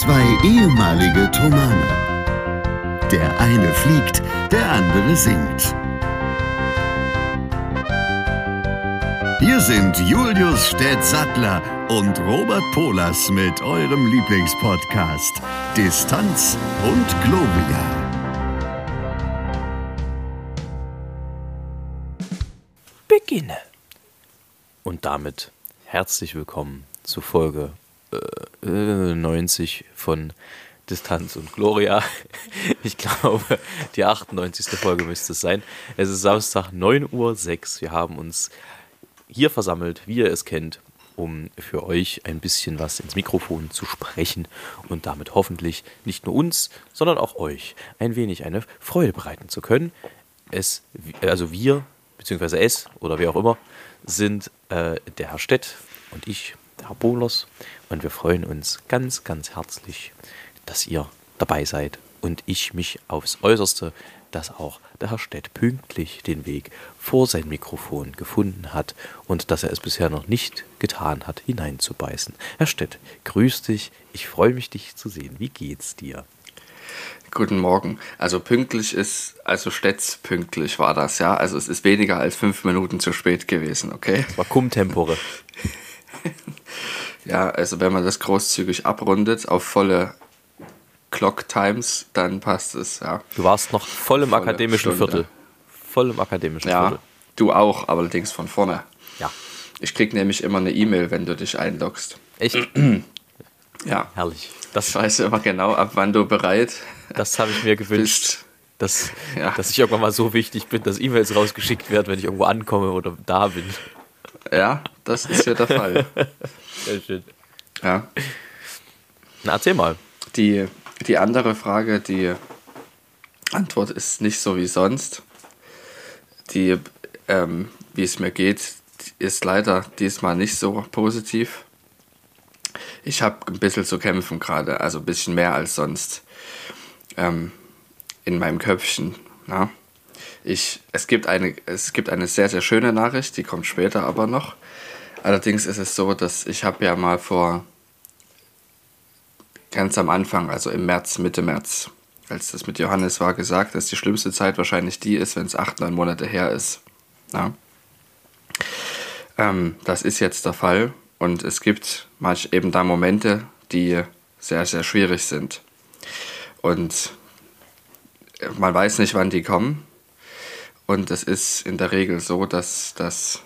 Zwei ehemalige Tomane. Der eine fliegt, der andere singt. Hier sind Julius Städtsattler und Robert Polas mit eurem Lieblingspodcast Distanz und Globia. Beginne. Und damit herzlich willkommen zu Folge äh, 90 von Distanz und Gloria. Ich glaube, die 98. Folge müsste es sein. Es ist Samstag 9.06 Uhr. Wir haben uns hier versammelt, wie ihr es kennt, um für euch ein bisschen was ins Mikrofon zu sprechen und damit hoffentlich nicht nur uns, sondern auch euch ein wenig eine Freude bereiten zu können. Es, also wir, beziehungsweise es oder wer auch immer, sind äh, der Herr Stett und ich, der Herr Bohlers. Und wir freuen uns ganz, ganz herzlich, dass ihr dabei seid und ich mich aufs Äußerste, dass auch der Herr Stett pünktlich den Weg vor sein Mikrofon gefunden hat und dass er es bisher noch nicht getan hat, hineinzubeißen. Herr Stett, grüß dich, ich freue mich, dich zu sehen. Wie geht's dir? Guten Morgen. Also pünktlich ist, also Stetz pünktlich war das, ja. Also es ist weniger als fünf Minuten zu spät gewesen, okay? Das war cum tempore. ja, also wenn man das großzügig abrundet auf volle Clock Times, dann passt es, ja. Du warst noch voll im volle akademischen Stunde. Viertel. Voll im akademischen ja, Viertel. Du auch, allerdings von vorne. Ja. Ich krieg nämlich immer eine E-Mail, wenn du dich einloggst. Echt? ja. Herrlich. Das ich weiß immer genau, ab wann du bereit Das habe ich mir gewünscht. Dass, ja. dass ich irgendwann mal so wichtig bin, dass E-Mails rausgeschickt werden, wenn ich irgendwo ankomme oder da bin. Ja, das ist ja der Fall. Sehr schön. Ja. Na, erzähl mal. Die, die andere Frage, die Antwort ist nicht so wie sonst. Die, ähm, wie es mir geht, ist leider diesmal nicht so positiv. Ich habe ein bisschen zu kämpfen gerade, also ein bisschen mehr als sonst ähm, in meinem Köpfchen. Na? Ich, es, gibt eine, es gibt eine sehr, sehr schöne Nachricht, die kommt später aber noch. Allerdings ist es so, dass ich habe ja mal vor ganz am Anfang, also im März, Mitte März, als das mit Johannes war, gesagt, dass die schlimmste Zeit wahrscheinlich die ist, wenn es acht, neun Monate her ist. Ja. Ähm, das ist jetzt der Fall und es gibt manch eben da Momente, die sehr, sehr schwierig sind. Und man weiß nicht, wann die kommen. Und es ist in der Regel so, dass das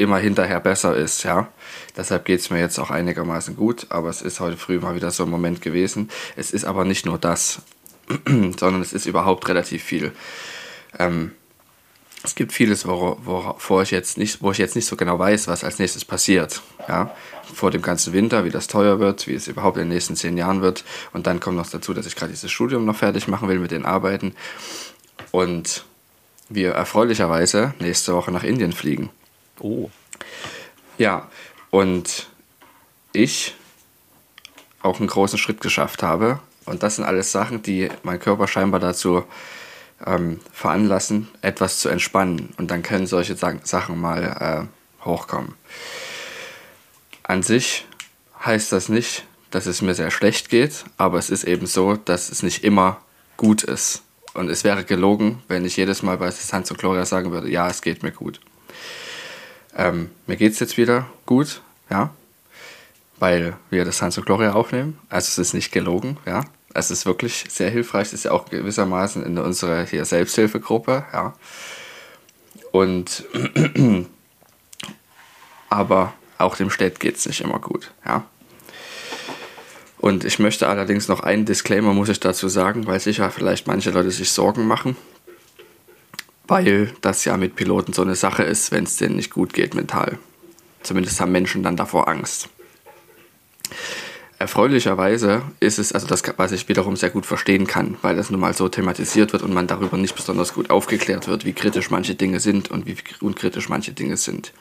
immer hinterher besser ist, ja. Deshalb geht es mir jetzt auch einigermaßen gut, aber es ist heute früh mal wieder so ein Moment gewesen. Es ist aber nicht nur das, sondern es ist überhaupt relativ viel. Ähm, es gibt vieles, wovor ich jetzt nicht, wo ich jetzt nicht so genau weiß, was als nächstes passiert. Ja? Vor dem ganzen Winter, wie das teuer wird, wie es überhaupt in den nächsten zehn Jahren wird. Und dann kommt noch dazu, dass ich gerade dieses Studium noch fertig machen will mit den Arbeiten. Und wir erfreulicherweise nächste Woche nach Indien fliegen. Oh. Ja, und ich auch einen großen Schritt geschafft habe. Und das sind alles Sachen, die mein Körper scheinbar dazu ähm, veranlassen, etwas zu entspannen. Und dann können solche Sachen mal äh, hochkommen. An sich heißt das nicht, dass es mir sehr schlecht geht, aber es ist eben so, dass es nicht immer gut ist. Und es wäre gelogen, wenn ich jedes Mal bei Hans und Gloria sagen würde, ja, es geht mir gut. Ähm, mir geht es jetzt wieder gut, ja, weil wir das Hans und Gloria aufnehmen. Also es ist nicht gelogen, ja es ist wirklich sehr hilfreich. Es ist ja auch gewissermaßen in unserer hier Selbsthilfegruppe, ja. Und aber auch dem Städt geht es nicht immer gut, ja. Und ich möchte allerdings noch einen Disclaimer, muss ich dazu sagen, weil sicher vielleicht manche Leute sich Sorgen machen, weil das ja mit Piloten so eine Sache ist, wenn es denen nicht gut geht mental. Zumindest haben Menschen dann davor Angst. Erfreulicherweise ist es, also das, was ich wiederum sehr gut verstehen kann, weil das nun mal so thematisiert wird und man darüber nicht besonders gut aufgeklärt wird, wie kritisch manche Dinge sind und wie unkritisch manche Dinge sind.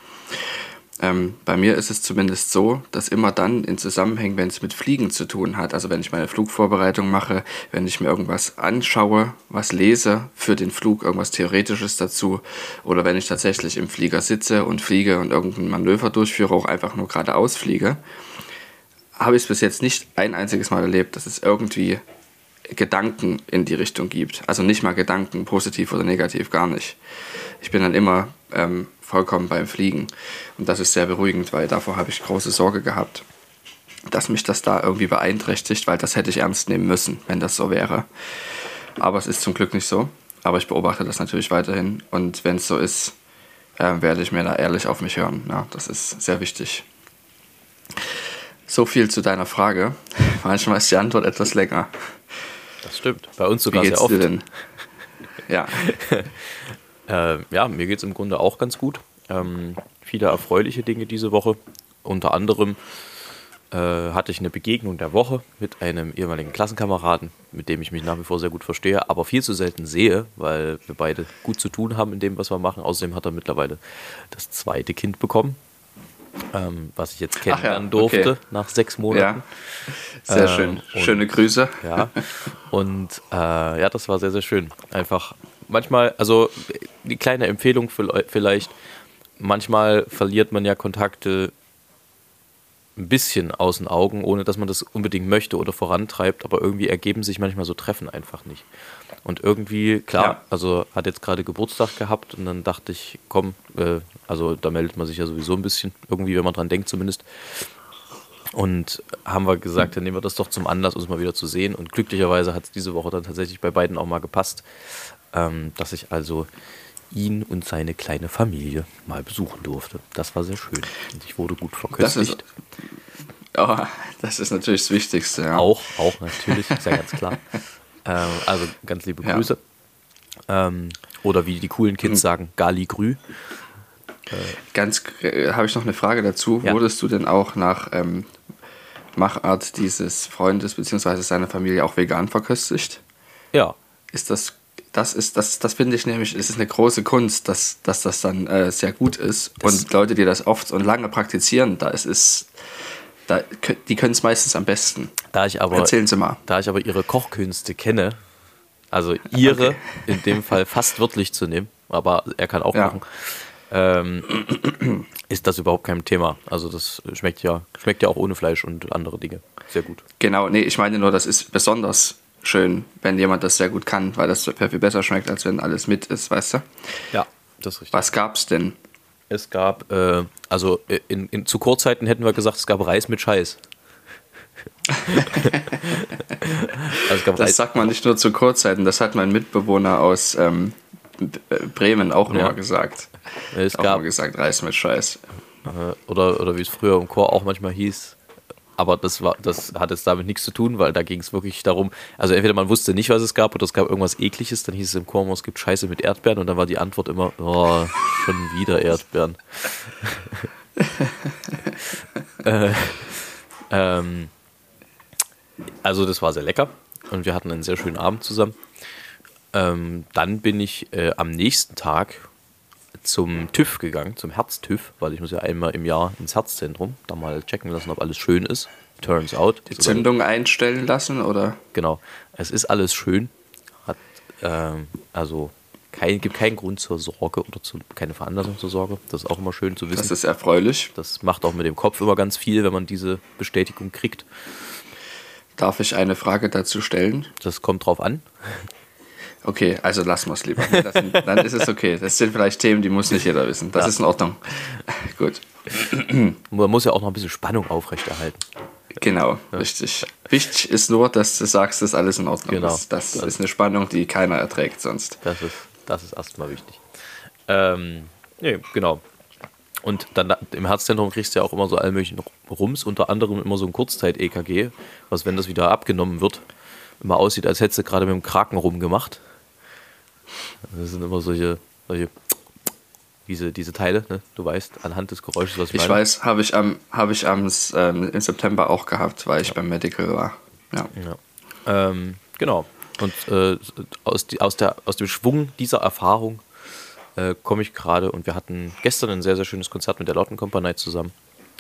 Ähm, bei mir ist es zumindest so, dass immer dann in Zusammenhängen, wenn es mit Fliegen zu tun hat, also wenn ich meine Flugvorbereitung mache, wenn ich mir irgendwas anschaue, was lese für den Flug, irgendwas Theoretisches dazu, oder wenn ich tatsächlich im Flieger sitze und fliege und irgendein Manöver durchführe, auch einfach nur geradeaus fliege, habe ich es bis jetzt nicht ein einziges Mal erlebt, dass es irgendwie Gedanken in die Richtung gibt. Also nicht mal Gedanken, positiv oder negativ, gar nicht. Ich bin dann immer ähm, vollkommen beim Fliegen. Und das ist sehr beruhigend, weil davor habe ich große Sorge gehabt, dass mich das da irgendwie beeinträchtigt, weil das hätte ich ernst nehmen müssen, wenn das so wäre. Aber es ist zum Glück nicht so. Aber ich beobachte das natürlich weiterhin. Und wenn es so ist, äh, werde ich mir da ehrlich auf mich hören. Ja, das ist sehr wichtig. So viel zu deiner Frage. Manchmal ist die Antwort etwas länger. Das stimmt. Bei uns sogar Wie geht's sehr oft. dir denn? Ja, Äh, ja, mir geht es im Grunde auch ganz gut. Ähm, viele erfreuliche Dinge diese Woche. Unter anderem äh, hatte ich eine Begegnung der Woche mit einem ehemaligen Klassenkameraden, mit dem ich mich nach wie vor sehr gut verstehe, aber viel zu selten sehe, weil wir beide gut zu tun haben in dem, was wir machen. Außerdem hat er mittlerweile das zweite Kind bekommen, ähm, was ich jetzt Ach ja, kennenlernen durfte okay. nach sechs Monaten. ja. Sehr Ähm, schön. und- Schöne Grüße. Ja, und äh, ja, das war sehr, sehr schön. Einfach manchmal, also die kleine Empfehlung vielleicht, manchmal verliert man ja Kontakte ein bisschen aus den Augen, ohne dass man das unbedingt möchte oder vorantreibt, aber irgendwie ergeben sich manchmal so Treffen einfach nicht. Und irgendwie, klar, Ja. also hat jetzt gerade Geburtstag gehabt und dann dachte ich, komm, äh, also da meldet man sich ja sowieso ein bisschen, irgendwie, wenn man dran denkt zumindest. Und haben wir gesagt, dann nehmen wir das doch zum Anlass, uns mal wieder zu sehen. Und glücklicherweise hat es diese Woche dann tatsächlich bei beiden auch mal gepasst, ähm, dass ich also ihn und seine kleine Familie mal besuchen durfte. Das war sehr schön. Und ich wurde gut Das ist, verköstigt. oh, das ist natürlich das Wichtigste. Ja. Auch, auch natürlich, ist ja ganz klar. Ähm, also ganz liebe Ja. Grüße. Ähm, oder wie die coolen Kids sagen, Gali Grü. Ganz äh, habe ich noch eine Frage dazu. Ja. Wurdest du denn auch nach ähm, Machart dieses Freundes bzw. seiner Familie auch vegan verköstigt? Ja, Ist das das ist das das finde ich nämlich es ist eine große Kunst, dass, dass das dann äh, sehr gut ist Das- und Leute, die das oft und lange praktizieren, da ist es da die können es meistens am besten. da ich aber Erzählen Sie mal. Da ich aber ihre Kochkünste kenne, also ihre Okay. in dem Fall fast wörtlich zu nehmen, aber er kann auch Ja. kochen, ähm, ist das überhaupt kein Thema. Also das schmeckt ja, schmeckt ja auch ohne Fleisch und andere Dinge. Sehr gut. Genau, nee, ich meine nur, das ist besonders schön, wenn jemand das sehr gut kann, weil das viel besser schmeckt, als wenn alles mit ist, weißt du? Ja, das ist richtig. Was gab's denn? Es gab, äh, also in, in, zu Kurzzeiten hätten wir gesagt, es gab Reis mit Scheiß. also es gab Das Reis, sagt man nicht nur zu Kurzzeiten, das hat mein Mitbewohner aus ähm, äh, Bremen auch Ja. mal gesagt. es Auch gab, mal gesagt, Reis mit Scheiß. äh, oder, oder wie es früher im Chor auch manchmal hieß. Aber das, war, das hat jetzt damit nichts zu tun, weil da ging es wirklich darum, also entweder man wusste nicht, was es gab, oder es gab irgendwas Ekliges, dann hieß es im immer, es gibt Scheiße mit Erdbeeren und dann war die Antwort immer, oh, schon wieder Erdbeeren. äh, ähm, also das war sehr lecker und wir hatten einen sehr schönen Abend zusammen. Ähm, dann bin ich äh, am nächsten Tag zum TÜV gegangen, zum Herz-TÜV, weil ich muss ja einmal im Jahr ins Herzzentrum, da mal checken lassen, ob alles schön ist. Turns out. Die Zündung einstellen lassen oder? Genau. Es ist alles schön. Hat, ähm, also kein, gibt keinen Grund zur Sorge oder zu, keine Veranlassung zur Sorge. Das ist auch immer schön zu wissen. Das ist erfreulich. das macht auch mit dem Kopf immer ganz viel, wenn man diese Bestätigung kriegt. Darf ich eine Frage dazu stellen? Das kommt drauf an. Okay, also lassen wir es lieber. Das, dann ist es okay. Das sind vielleicht Themen, die muss nicht jeder wissen. Das Ja. ist in Ordnung. Gut, Man muss ja auch noch ein bisschen Spannung aufrechterhalten. genau, richtig. Wichtig ist nur, dass du sagst, das ist alles in Ordnung. Genau. Das, das ist eine Spannung, die keiner erträgt sonst. Das ist, das ist erstmal wichtig. Ähm, nee, genau. Und dann im Herzzentrum kriegst du ja auch immer so all möglichen Rums, unter anderem immer so ein Kurzzeit-EKG, was, wenn das wieder abgenommen wird, immer aussieht, als hättest du gerade mit dem Kraken rumgemacht. Das sind immer solche, solche diese, diese Teile, ne? du weißt, anhand des Geräusches, was ich, Ich meine. weiß, habe ich, am, hab ich am, ähm, im September auch gehabt, weil ich beim Medical war. Ja. Ja. Ähm, genau. Und äh, aus, die, aus, der, aus dem Schwung dieser Erfahrung äh, komme ich gerade und wir hatten gestern ein sehr, sehr schönes Konzert mit der Lautenkompanie zusammen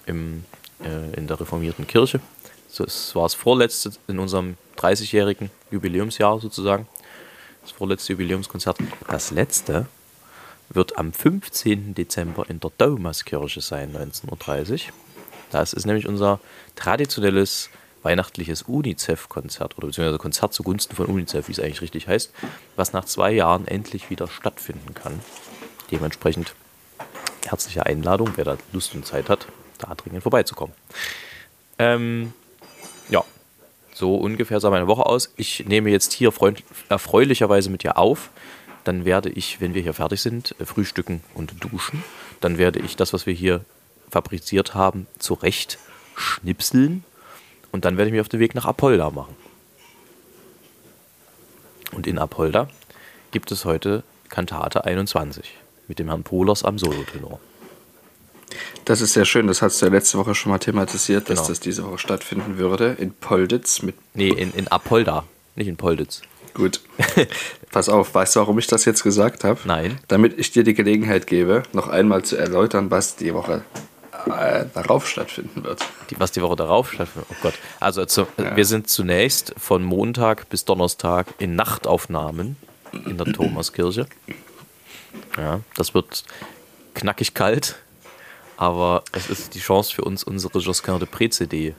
im, äh, in der reformierten Kirche. Es war das vorletzte in unserem 30-jährigen Jubiläumsjahr sozusagen. Das vorletzte Jubiläumskonzert. Das letzte wird am 15. Dezember in der Thomaskirche sein, 19.30 Uhr. Das ist nämlich unser traditionelles weihnachtliches UNICEF-Konzert oder beziehungsweise Konzert zugunsten von UNICEF, wie es eigentlich richtig heißt, was nach zwei Jahren endlich wieder stattfinden kann. Dementsprechend herzliche Einladung, wer da Lust und Zeit hat, da dringend vorbeizukommen. Ähm, ja, so ungefähr sah meine Woche aus. Ich nehme jetzt hier freund erfreulicherweise mit dir auf. Dann werde ich, wenn wir hier fertig sind, äh, frühstücken und duschen. Dann werde ich das, was wir hier fabriziert haben, zurecht schnipseln. Und dann werde ich mich auf den Weg nach Apolda machen. Und in Apolda gibt es heute Kantate 21 mit dem Herrn Pohlers am Solotenor. Das ist sehr schön, das hast du ja letzte Woche schon mal thematisiert, Genau. dass das diese Woche stattfinden würde in Polditz mit Nee, in, in Apolda, nicht in Polditz. Gut. Pass auf, weißt du, warum ich das jetzt gesagt habe? Nein. Damit ich dir die Gelegenheit gebe, noch einmal zu erläutern, was die Woche äh, darauf stattfinden wird. Die, was die Woche darauf stattfindet. Oh Gott. Also zu, wir sind zunächst von Montag bis Donnerstag in Nachtaufnahmen in der Thomaskirche. Ja, das wird knackig kalt, aber es ist die Chance für uns, unsere Josquin de Pré-CD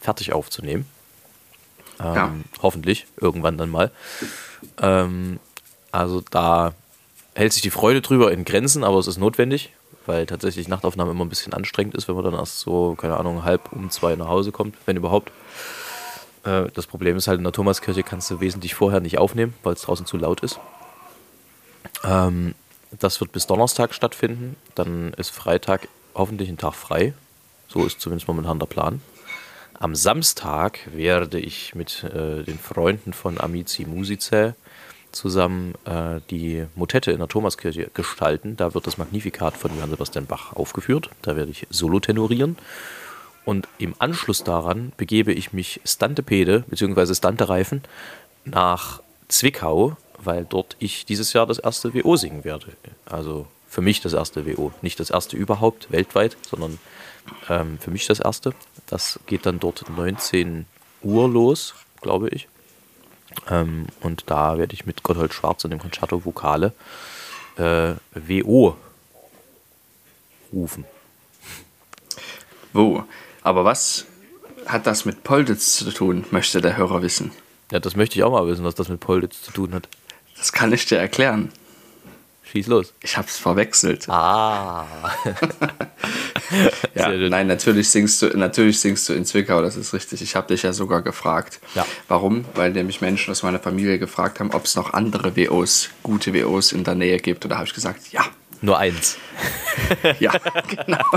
fertig aufzunehmen. Ähm, Ja. Hoffentlich, irgendwann dann mal. Ähm, also da hält sich die Freude drüber in Grenzen, aber es ist notwendig, weil tatsächlich Nachtaufnahme immer ein bisschen anstrengend ist, wenn man dann erst so, keine Ahnung, halb um zwei nach Hause kommt, wenn überhaupt. Äh, das Problem ist halt, in der Thomaskirche kannst du wesentlich vorher nicht aufnehmen, weil es draußen zu laut ist. Ähm, das wird bis Donnerstag stattfinden. Dann ist Freitag hoffentlich ein Tag frei. So ist zumindest momentan der Plan. Am Samstag werde ich mit äh, den Freunden von Amici Musicae zusammen äh, die Motette in der Thomaskirche gestalten. Da wird das Magnificat von Johann Sebastian Bach aufgeführt. Da werde ich solo tenorieren. Und im Anschluss daran begebe ich mich Stantepede bzw. Stantereifen nach Zwickau, weil dort ich dieses Jahr das erste WO singen werde. Also für mich das erste WO. Nicht das erste überhaupt weltweit, sondern ähm, für mich das erste. Das geht dann dort 19 Uhr los, glaube ich. Ähm, und da werde ich mit Gotthold Schwarz und dem Concerto Vokale äh, WO rufen. Wo? Aber was hat das mit Polditz zu tun, möchte der Hörer wissen. Ja, das möchte ich auch mal wissen, was das mit Polditz zu tun hat. Das kann ich dir erklären. Schieß los. Ich hab's verwechselt. Ah. ja, nein, natürlich singst, du, natürlich singst du in Zwickau, das ist richtig. Ich habe dich ja sogar gefragt. Ja. Warum? Weil nämlich Menschen aus meiner Familie gefragt haben, ob es noch andere WOs, gute WOs in der Nähe gibt. Und da habe ich gesagt, ja. Nur eins. Ja, genau.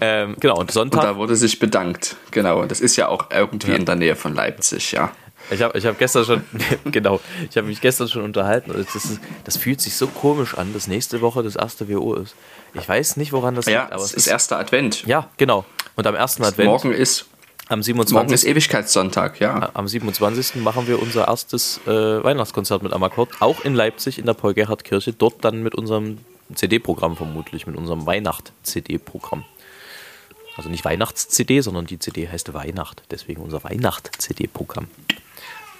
Ähm, genau, und Und Sonntag. da wurde sich bedankt. Genau. Und das ist ja auch irgendwie in der Näe von Leipzig, ja. Ich habe ich hab gestern schon, genau, ich habe mich gestern schon unterhalten. Das, ist, das fühlt sich so komisch an, dass nächste Woche das erste WO ist. Ich weiß nicht, woran das Ja, liegt, aber es ist erster Advent. Ja, genau. Und am ersten Advent, Morgen ist, am morgen 27. ist Ewigkeitssonntag, ja. Am 27. machen wir unser erstes äh, Weihnachtskonzert mit Amakord, auch in Leipzig in der Paul-Gerhardt-Kirche, dort dann mit unserem CD-Programm vermutlich, mit unserem Weihnacht-CD-Programm. Also nicht Weihnachts-CD, sondern die CD heißt Weihnacht, deswegen unser Weihnacht-CD-Programm.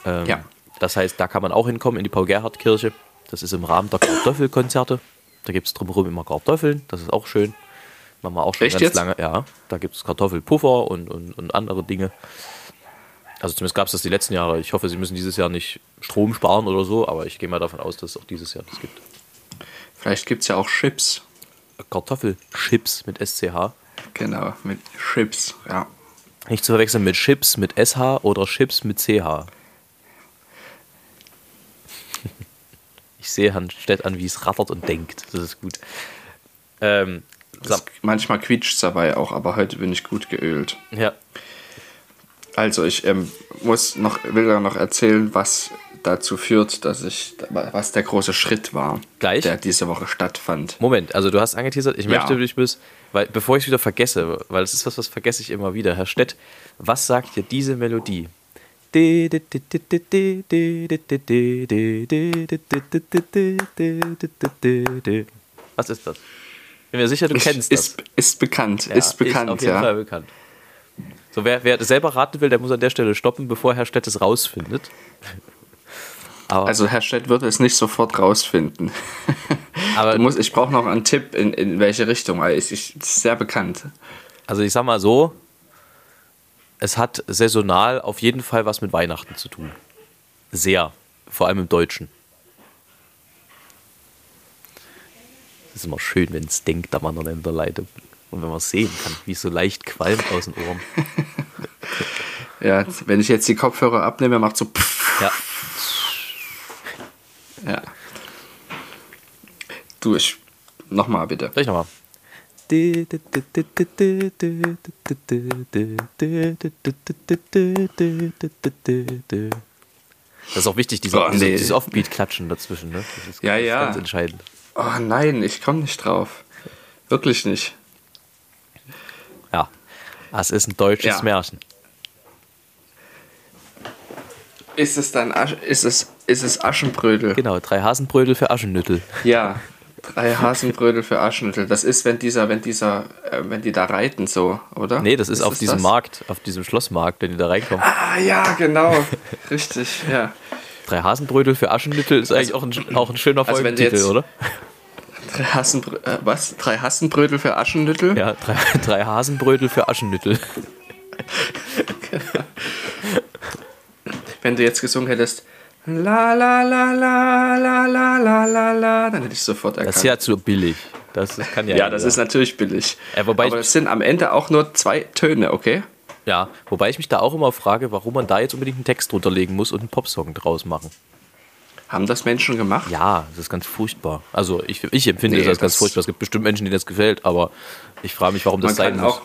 Ähm, Ja. Das heißt, da kann man auch hinkommen in die Paul-Gerhardt-Kirche. Das ist im Rahmen der Kartoffelkonzerte. Da gibt es drumherum immer Kartoffeln, das ist auch schön. Machen wir auch schon Echt ganz jetzt? lange. Ja, da gibt es Kartoffelpuffer und, und, und andere Dinge. Also zumindest gab es das die letzten Jahre. Ich hoffe, sie müssen dieses Jahr nicht Strom sparen oder so, aber ich gehe mal davon aus, dass es auch dieses Jahr das gibt. Vielleicht gibt es ja auch Chips. Kartoffelchips mit SCH. Genau, mit Chips, ja. Nicht zu verwechseln mit Chips mit SH oder Chips mit CH. Sehe Herrn Stett an, wie es rattert und denkt. Das ist gut. Ähm, Das, manchmal quietscht es dabei auch, aber heute bin ich gut geölt. ja, Also ich ähm, muss noch, will da noch erzählen, was dazu führt, dass ich, was der große Schritt war, Gleich? der diese Woche stattfand. Moment, also du hast angeteasert, ich Ja. möchte dich bis, weil, bevor ich es wieder vergesse, weil es ist was, was vergesse ich immer wieder. Herr Stett, was sagt dir diese Melodie? Was ist das? Bin mir sicher, du kennst das. Ist, ist bekannt, Ja, ist bekannt, auf jeden ja. Fall bekannt. So, wer, wer das selber raten will, der muss an der Stelle stoppen, bevor Herr Stett es rausfindet. Aber Also Herr Stett wird es nicht sofort rausfinden. Aber- musst, ich brauche noch einen Tipp, in, in welche Richtung, es ist ist sehr bekannt. Also ich sag mal so, es hat saisonal auf jeden Fall was mit Weihnachten zu tun. Sehr. Vor allem im Deutschen. Es ist immer schön, wenn es denkt am anderen Ende der Leitung. Und wenn man sehen kann, wie es so leicht qualmt aus den Ohren. Ja, wenn ich jetzt die Kopfhörer abnehme, macht so Ja, ja. Du, ich, nochmal bitte. soll ich nochmal? Das ist auch wichtig, diese, Oh, nee. dieses Offbeat-Klatschen dazwischen. Ne? Das ist, Ja, ist ja. ganz entscheidend. Oh nein, ich komme nicht drauf. Wirklich nicht. Ja, es ist ein deutsches Ja. Märchen. Ist es dann Asch ist es, ist es Aschenbrödel? Genau, drei Hasenbrödel für Aschennüttel. Ja. Drei Hasenbrödel für Aschenmittel. Das ist, wenn dieser, wenn dieser, äh, wenn die da reiten, so, oder? Nee, das ist, auf es diesem das? Markt, auf diesem Schlossmarkt, wenn die da reinkommen. Ah, ja, genau. Richtig, ja. Drei Hasenbrödel für Aschennüttel ist eigentlich auch ein, auch ein schöner Also Folgentitel, jetzt- oder? Drei Hasenbrö äh, was? Drei Hasenbrödel für Aschennüttel? Ja, drei, drei Hasenbrödel für Aschennüttel. Wenn du jetzt gesungen hättest, la la la la la la la la la, dann hätte ich sofort erkannt. Das ist ja zu billig. Das, das kann ja ja, das ist natürlich billig. Ja, wobei Aber es sind am Ende auch nur zwei Töne, okay? Ja, wobei ich mich da auch immer frage, warum man da jetzt unbedingt einen Text drunter legen muss und einen Popsong draus machen. Haben das Menschen gemacht? Ja, das ist ganz furchtbar. Also ich, ich empfinde Nee, das als ganz das- furchtbar. Es gibt bestimmt Menschen, denen das gefällt, aber ich frage mich, warum das Man sein kann, muss. auch,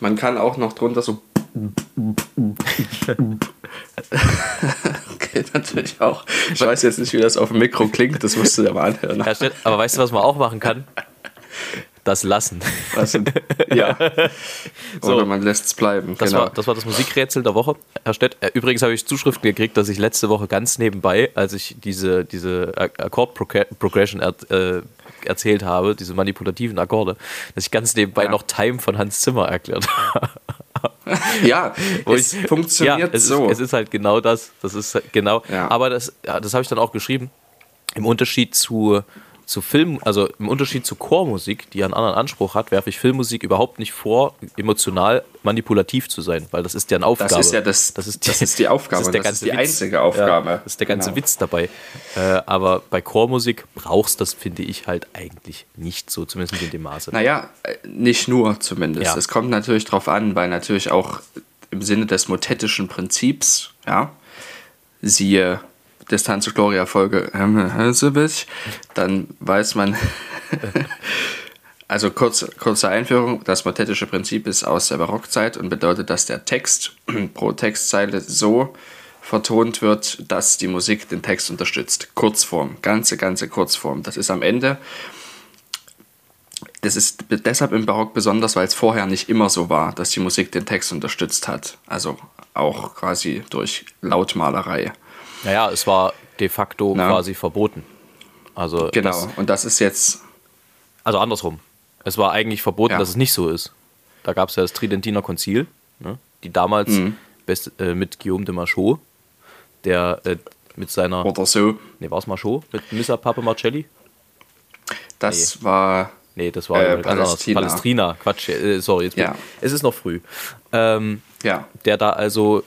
man kann auch noch drunter so. Geht natürlich auch. Ich weiß jetzt nicht, wie das auf dem Mikro klingt, das musst du dir mal anhören. Ja, aber weißt du, was man auch machen kann? Das lassen. Was denn? Ja. So. Oder man lässt es bleiben. Das, genau. war, das war das Musikrätsel der Woche, Herr Stett. Äh, Übrigens habe ich Zuschriften gekriegt, dass ich letzte Woche ganz nebenbei, als ich diese, diese Akkord-Progression er, äh, erzählt habe, diese manipulativen Akkorde, dass ich ganz nebenbei Ja. noch Time von Hans Zimmer erklärt habe. ja, es ich- funktioniert ja, es so. Ist, es ist halt genau das. Das ist halt genau. Ja. Aber das, ja, das habe ich dann auch geschrieben. Im Unterschied zu, zu Film, also im Unterschied zu Chormusik, die einen anderen Anspruch hat, werfe ich Filmmusik überhaupt nicht vor, emotional manipulativ zu sein, weil das ist ja eine Aufgabe. ist ja das- das ist die Aufgabe das ist, der und das ist ganze die Witz. einzige Aufgabe. Ja, das ist der ganze Genau. Witz dabei. Äh, aber bei Chormusik brauchst das, finde ich, halt eigentlich nicht so, zumindest nicht in dem Maße. Naja, äh, nicht nur zumindest. Ja. Es kommt natürlich drauf an, weil natürlich auch im Sinne des motettischen Prinzips, ja, siehe Distanz zu Gloria Folge, dann weiß man, also kurz, kurze Einführung, das motettische Prinzip ist aus der Barockzeit und bedeutet, dass der Text pro Textzeile so vertont wird, dass die Musik den Text unterstützt. Kurzform, ganze, ganze Kurzform. Das ist am Ende das ist deshalb im Barock besonders, weil es vorher nicht immer so war, dass die Musik den Text unterstützt hat. Also auch quasi durch Lautmalerei. Naja, es war de facto Na. quasi verboten. Also Genau. das, Und das ist jetzt, Also andersrum. Es war eigentlich verboten, Ja. dass es nicht so ist. Da gab es ja das Tridentiner Konzil, ne, die damals Mhm. best, äh, mit Guillaume de Machaut, der äh, mit seiner. oder so, Nee, war es Machaut? Mit Missa Papa Marcelli? das war, Nee, das war Äh. Palästina. Palästina. Quatsch, äh, sorry, jetzt bin Ja. es ist noch früh. Ähm, ja, der da also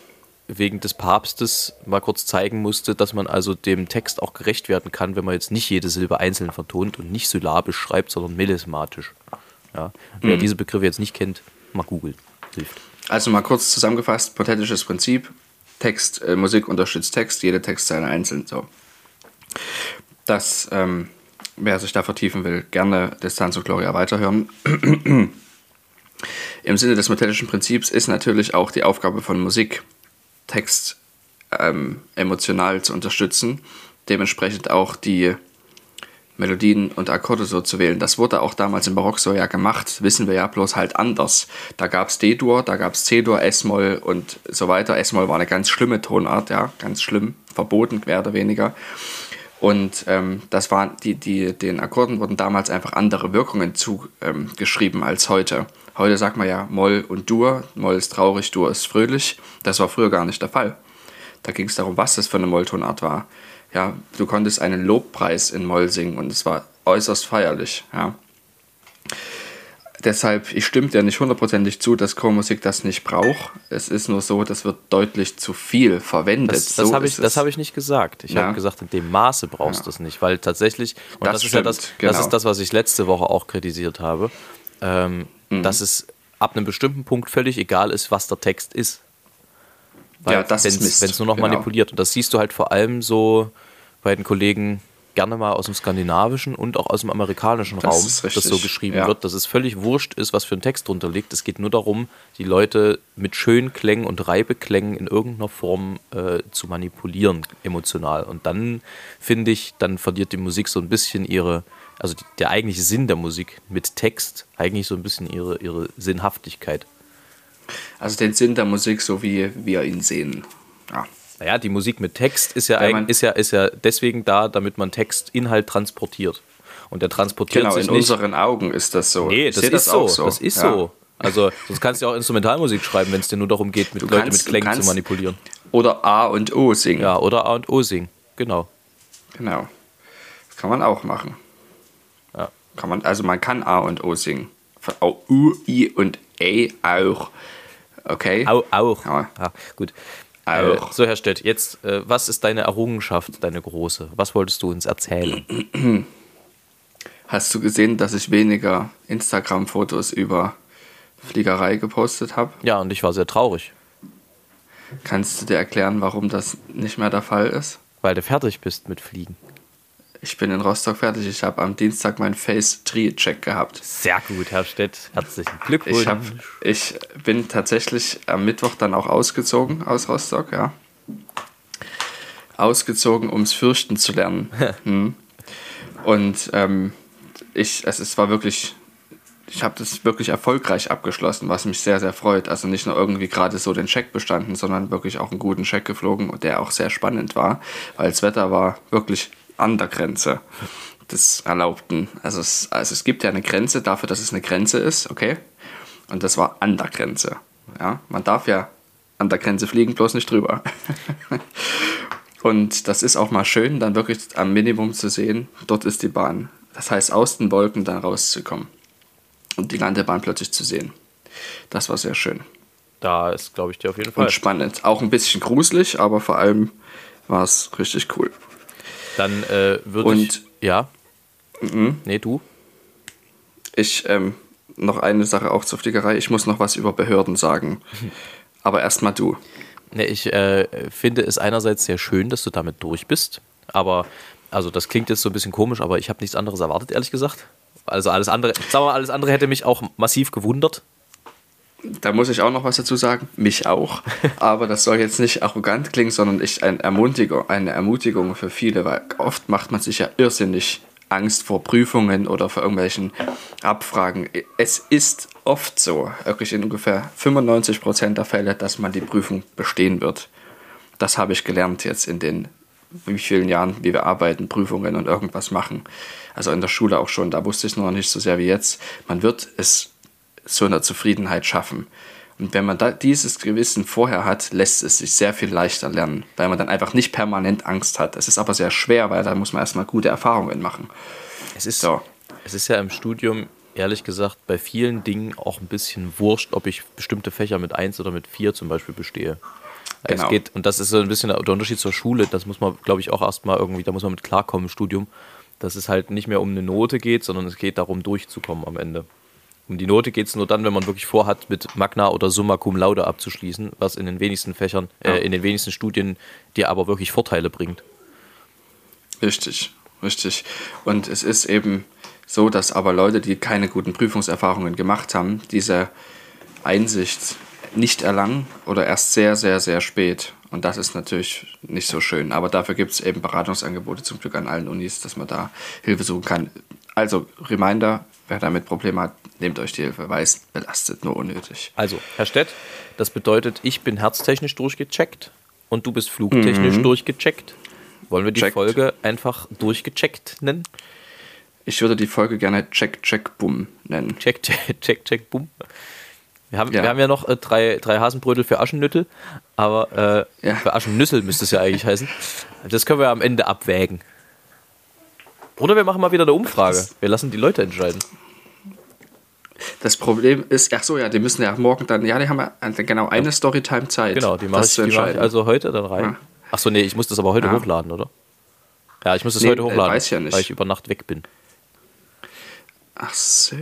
wegen des Papstes mal kurz zeigen musste, dass man also dem Text auch gerecht werden kann, wenn man jetzt nicht jede Silbe einzeln vertont und nicht syllabisch schreibt, sondern melismatisch. Ja? Wer Mhm. diese Begriffe jetzt nicht kennt, mal googeln. Hilft. also mal kurz zusammengefasst, pathetisches Prinzip, Text, äh, Musik unterstützt Text, jede Textzeile einzeln, so. Das, ähm, wer sich da vertiefen will, gerne Distanz und Gloria weiterhören. Im Sinne des metallischen Prinzips ist natürlich auch die Aufgabe von Musik, Text ähm, emotional zu unterstützen, dementsprechend auch die Melodien und Akkorde so zu wählen. Das wurde auch damals im Barock so ja gemacht, wissen wir ja bloß halt anders. Da gab es D-Dur, da gab es C-Dur, S-Moll und so weiter. S-Moll war eine ganz schlimme Tonart, ja, ganz schlimm, verboten mehr oder weniger. Und ähm, das waren die, die, den Akkorden wurden damals einfach andere Wirkungen zugeschrieben ähm, als heute. Heute sagt man ja Moll und Dur. Moll ist traurig, Dur ist fröhlich. Das war früher gar nicht der Fall. Da ging es darum, was das für eine Molltonart war. Ja, du konntest einen Lobpreis in Moll singen und es war äußerst feierlich. Ja. Deshalb, ich stimme dir nicht hundertprozentig zu, dass Chormusik das nicht braucht. Es ist nur so, das wird deutlich zu viel verwendet. Das, das so habe ich, das hab ich nicht gesagt. Ich Ja. habe gesagt, in dem Maße brauchst du es nicht, weil tatsächlich, und das, Das ist ja das, stimmt, das genau. ist das, was ich letzte Woche auch kritisiert habe, ähm, Mhm. dass es ab einem bestimmten Punkt völlig egal ist, was der Text ist. Ja, das ist Mist, Wenn es nur noch genau. manipuliert. Und das siehst du halt vor allem so bei den Kollegen gerne mal aus dem skandinavischen und auch aus dem amerikanischen Das Raum, ist dass so geschrieben ja. wird, dass es völlig wurscht ist, was für ein Text drunter liegt. Es geht nur darum, die Leute mit schönen Klängen und Reibeklängen in irgendeiner Form äh, zu manipulieren, emotional. Und dann, finde ich, dann verliert die Musik so ein bisschen ihre, also die, der eigentliche Sinn der Musik mit Text, eigentlich so ein bisschen ihre, ihre Sinnhaftigkeit. Also den Sinn der Musik, so wie wir ihn sehen. Ja. Naja, die Musik mit Text ist ja, Wenn eig- man- ist ja, ist ja deswegen da, damit man Textinhalt transportiert. Und der transportiert Genau, sich in nicht. unseren Augen ist das so. Nee, das ist so. auch Das ist Ja. so. Also, sonst kannst du ja auch Instrumentalmusik schreiben, wenn es dir nur darum geht, mit Leute mit Klängen zu manipulieren. Oder A und O singen. Ja, oder A und O singen. Genau. Genau. Das kann man auch machen. Kann man, also man kann A und O singen. Von O, U, I und E auch. Okay? Au, auch. Ja. Ja, gut. Auch. Äh, so, Herr Stett, jetzt, äh, was ist deine Errungenschaft, deine große? Was wolltest du uns erzählen? Hast du gesehen, dass ich weniger Instagram-Fotos über Fliegerei gepostet habe? Ja, und ich war sehr traurig, Kannst du dir erklären, warum das nicht mehr der Fall ist? weil du fertig bist mit Fliegen. Ich bin in Rostock fertig. Ich habe am Dienstag meinen Face Tree Check gehabt. Sehr gut, Herr Stett. Herzlichen Glückwunsch. Ich, hab, ich bin tatsächlich am Mittwoch dann auch ausgezogen aus Rostock, ja. Ausgezogen, ums Fürchten zu lernen. hm. Und ähm, ich, es, es war wirklich, ich habe das wirklich erfolgreich abgeschlossen, was mich sehr, sehr freut. Also nicht nur irgendwie gerade so den Check bestanden, sondern wirklich auch einen guten Check geflogen, der auch sehr spannend war, weil das Wetter war wirklich an der Grenze des Erlaubten. Also es, also es gibt ja eine Grenze dafür, dass es eine Grenze ist, okay? Und das war an der Grenze. Ja? Man darf ja an der Grenze fliegen, bloß nicht drüber. Und das ist auch mal schön, dann wirklich am Minimum zu sehen, dort ist die Bahn. Das heißt, aus den Wolken da rauszukommen und die Landebahn plötzlich zu sehen. Das war sehr schön Da ist, glaube ich, dir auf jeden Fall. und spannend. Auch ein bisschen gruselig, aber vor allem war es richtig cool. Dann äh, würde Und- ich. Ja. Nee, du? Ich, ähm, noch eine Sache auch zur Fliegerei. Ich muss noch was über Behörden sagen. Aber erstmal du. Nee, ich äh, finde es einerseits sehr schön, dass du damit durch bist. Aber, also das klingt jetzt so ein bisschen komisch, aber ich habe nichts anderes erwartet, ehrlich gesagt. Also alles andere, sagen wir mal, alles andere hätte mich auch massiv gewundert. Da muss ich auch noch was dazu sagen. Mich auch. Aber das soll jetzt nicht arrogant klingen, sondern ich eine Ermutigung, eine Ermutigung für viele, weil oft macht man sich ja irrsinnig Angst vor Prüfungen oder vor irgendwelchen Abfragen. Es ist oft so, wirklich in ungefähr 95% der Fälle, dass man die Prüfung bestehen wird. Das habe ich gelernt jetzt in den wie vielen Jahren, wie wir arbeiten, Prüfungen und irgendwas machen. Also in der Schule auch schon, da wusste ich es noch nicht so sehr wie jetzt. Man wird es zu einer Zufriedenheit schaffen. Und wenn man dieses Gewissen vorher hat, lässt es sich sehr viel leichter lernen, weil man dann einfach nicht permanent Angst hat. Es ist aber sehr schwer, weil da muss man erstmal gute Erfahrungen machen. Es ist, So. es ist ja im Studium, ehrlich gesagt, bei vielen Dingen auch ein bisschen wurscht, ob ich bestimmte Fächer mit 1 oder mit 4 zum Beispiel bestehe. Genau. Es geht, und das ist so ein bisschen der Unterschied zur Schule, das muss man, glaube ich, auch erstmal irgendwie, da muss man mit klarkommen im Studium, dass es halt nicht mehr um eine Note geht, sondern es geht darum, durchzukommen am Ende. Um die Note geht es nur dann, wenn man wirklich vorhat, mit Magna oder Summa Cum Laude abzuschließen, was in den wenigsten Fächern, Ja. äh, in den wenigsten Studien dir aber wirklich Vorteile bringt. Richtig, richtig. Und es ist eben so, dass aber Leute, die keine guten Prüfungserfahrungen gemacht haben, diese Einsicht nicht erlangen oder erst sehr, sehr, sehr spät. Und das ist natürlich nicht so schön. Aber dafür gibt es eben Beratungsangebote zum Glück an allen Unis, dass man da Hilfe suchen kann. Also, Reminder, wer damit Probleme hat, nehmt euch die Hilfe, weil es belastet nur unnötig. Also, Herr Stett, das bedeutet, ich bin herztechnisch durchgecheckt und du bist flugtechnisch durchgecheckt. Wollen wir die Checkt. Folge einfach durchgecheckt nennen? Ich würde die Folge gerne Check, Check, Boom nennen. Check, check, check, check, bumm. Wir haben Ja. wir haben ja noch äh, drei, drei Hasenbrötel für Aschennüttel, aber äh, Ja. für Aschennüssel müsste es ja eigentlich heißen. Das können wir am Ende abwägen. Oder wir machen mal wieder eine Umfrage. Wir lassen die Leute entscheiden. Das Problem ist, ach so, ja, die müssen ja morgen dann, ja, die haben ja genau eine Storytime Zeit. Genau, die mache ich, die mach ich also heute dann rein. Ja. Ach so, nee, ich muss das aber heute Ja. hochladen, oder? Ja, ich muss das Nee, heute hochladen, weiß ja nicht. weil ich über Nacht weg bin. Ach so.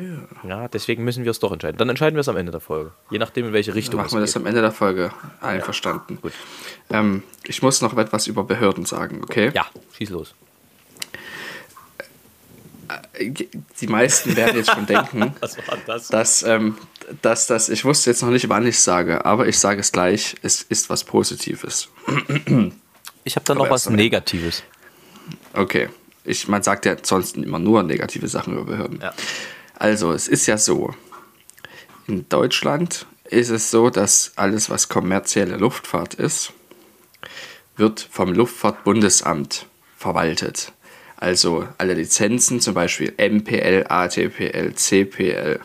Ja, deswegen müssen wir es doch entscheiden. Dann entscheiden wir es am Ende der Folge. Je nachdem, in welche Dann Richtung machen wir das geht. am Ende der Folge. Einverstanden. Gut. Ähm, ich muss noch etwas über Behörden sagen, okay? Ja, schieß los. Die meisten werden jetzt schon denken, Was war das? dass, ähm, dass das, ich wusste jetzt noch nicht, wann ich es sage, aber ich sage es gleich, es ist was Positives. Ich habe da noch was Negatives. Okay. Ich, man sagt ja sonst immer nur negative Sachen über Behörden. Ja. Also, es ist ja so, in Deutschland ist es so, dass alles, was kommerzielle Luftfahrt ist, wird vom Luftfahrtbundesamt verwaltet. Also alle Lizenzen, zum Beispiel MPL, ATPL, CPL,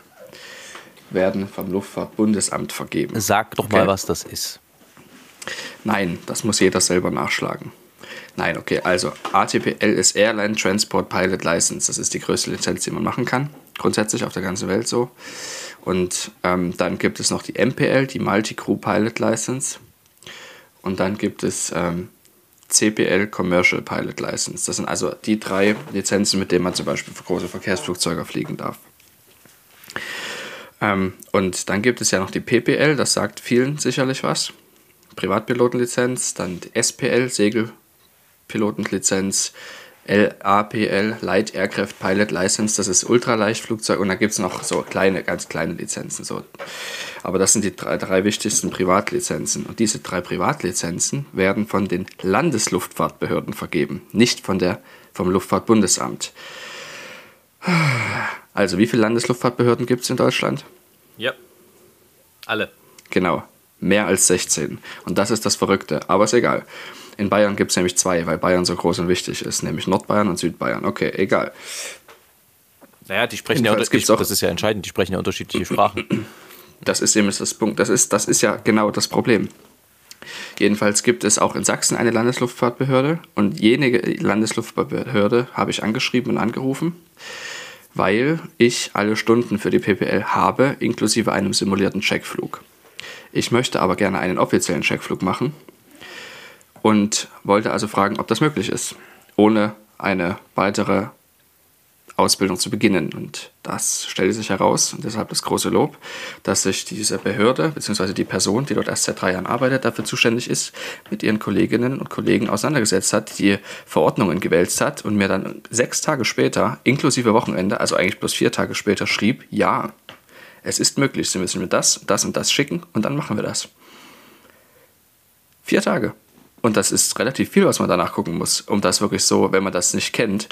werden vom Luftfahrtbundesamt vergeben. Sag doch Okay. mal, was das ist. Nein, das muss jeder selber nachschlagen. Nein, okay, also ATPL ist Airline Transport Pilot License. Das ist die größte Lizenz, die man machen kann. Grundsätzlich auf der ganzen Welt so. Und ähm, dann gibt es noch die MPL, die Multi-Crew Pilot License. Und dann gibt es ähm, CPL Commercial Pilot License. Das sind also die drei Lizenzen, mit denen man zum Beispiel für große Verkehrsflugzeuge fliegen darf. Ähm, und dann gibt es ja noch die PPL, das sagt vielen sicherlich was. Privatpilotenlizenz, dann die SPL, Segelpilotenlizenz, LAPL, Light Aircraft Pilot License, das ist Ultraleichtflugzeug und dann gibt es noch so kleine, ganz kleine Lizenzen. So. Aber das sind die drei, drei wichtigsten Privatlizenzen. Und diese drei Privatlizenzen werden von den Landesluftfahrtbehörden vergeben, nicht von der, vom Luftfahrtbundesamt. Also wie viele Landesluftfahrtbehörden gibt es in Deutschland? Ja. Alle. Genau, mehr als 16. Und das ist das Verrückte. Aber ist egal. In Bayern gibt es nämlich zwei, weil Bayern so groß und wichtig ist, nämlich Nordbayern und Südbayern. Okay, egal. Naja, die sprechen ja Jedenfalls unter- gibt's auch- das ist ja entscheidend, die sprechen ja unterschiedliche Sprachen. Das ist eben das Punkt. Das ist, das ist ja genau das Problem. Jedenfalls gibt es auch in Sachsen eine Landesluftfahrtbehörde und jenige Landesluftfahrtbehörde habe ich angeschrieben und angerufen, weil ich alle Stunden für die PPL habe, inklusive einem simulierten Checkflug. Ich möchte aber gerne einen offiziellen Checkflug machen und wollte also fragen, ob das möglich ist, ohne eine weitere Ausbildung zu beginnen. Und das stellte sich heraus, und deshalb das große Lob, dass sich diese Behörde, beziehungsweise die Person, die dort erst seit drei Jahren arbeitet, dafür zuständig ist, mit ihren Kolleginnen und Kollegen auseinandergesetzt hat, die Verordnungen gewälzt hat und mir dann sechs Tage später, inklusive Wochenende, also eigentlich bloß vier Tage später, schrieb, ja, es ist möglich, Sie müssen mir das, das und das schicken und dann machen wir das. Vier Tage. Und das ist relativ viel, was man danach gucken muss, um das wirklich so, wenn man das nicht kennt,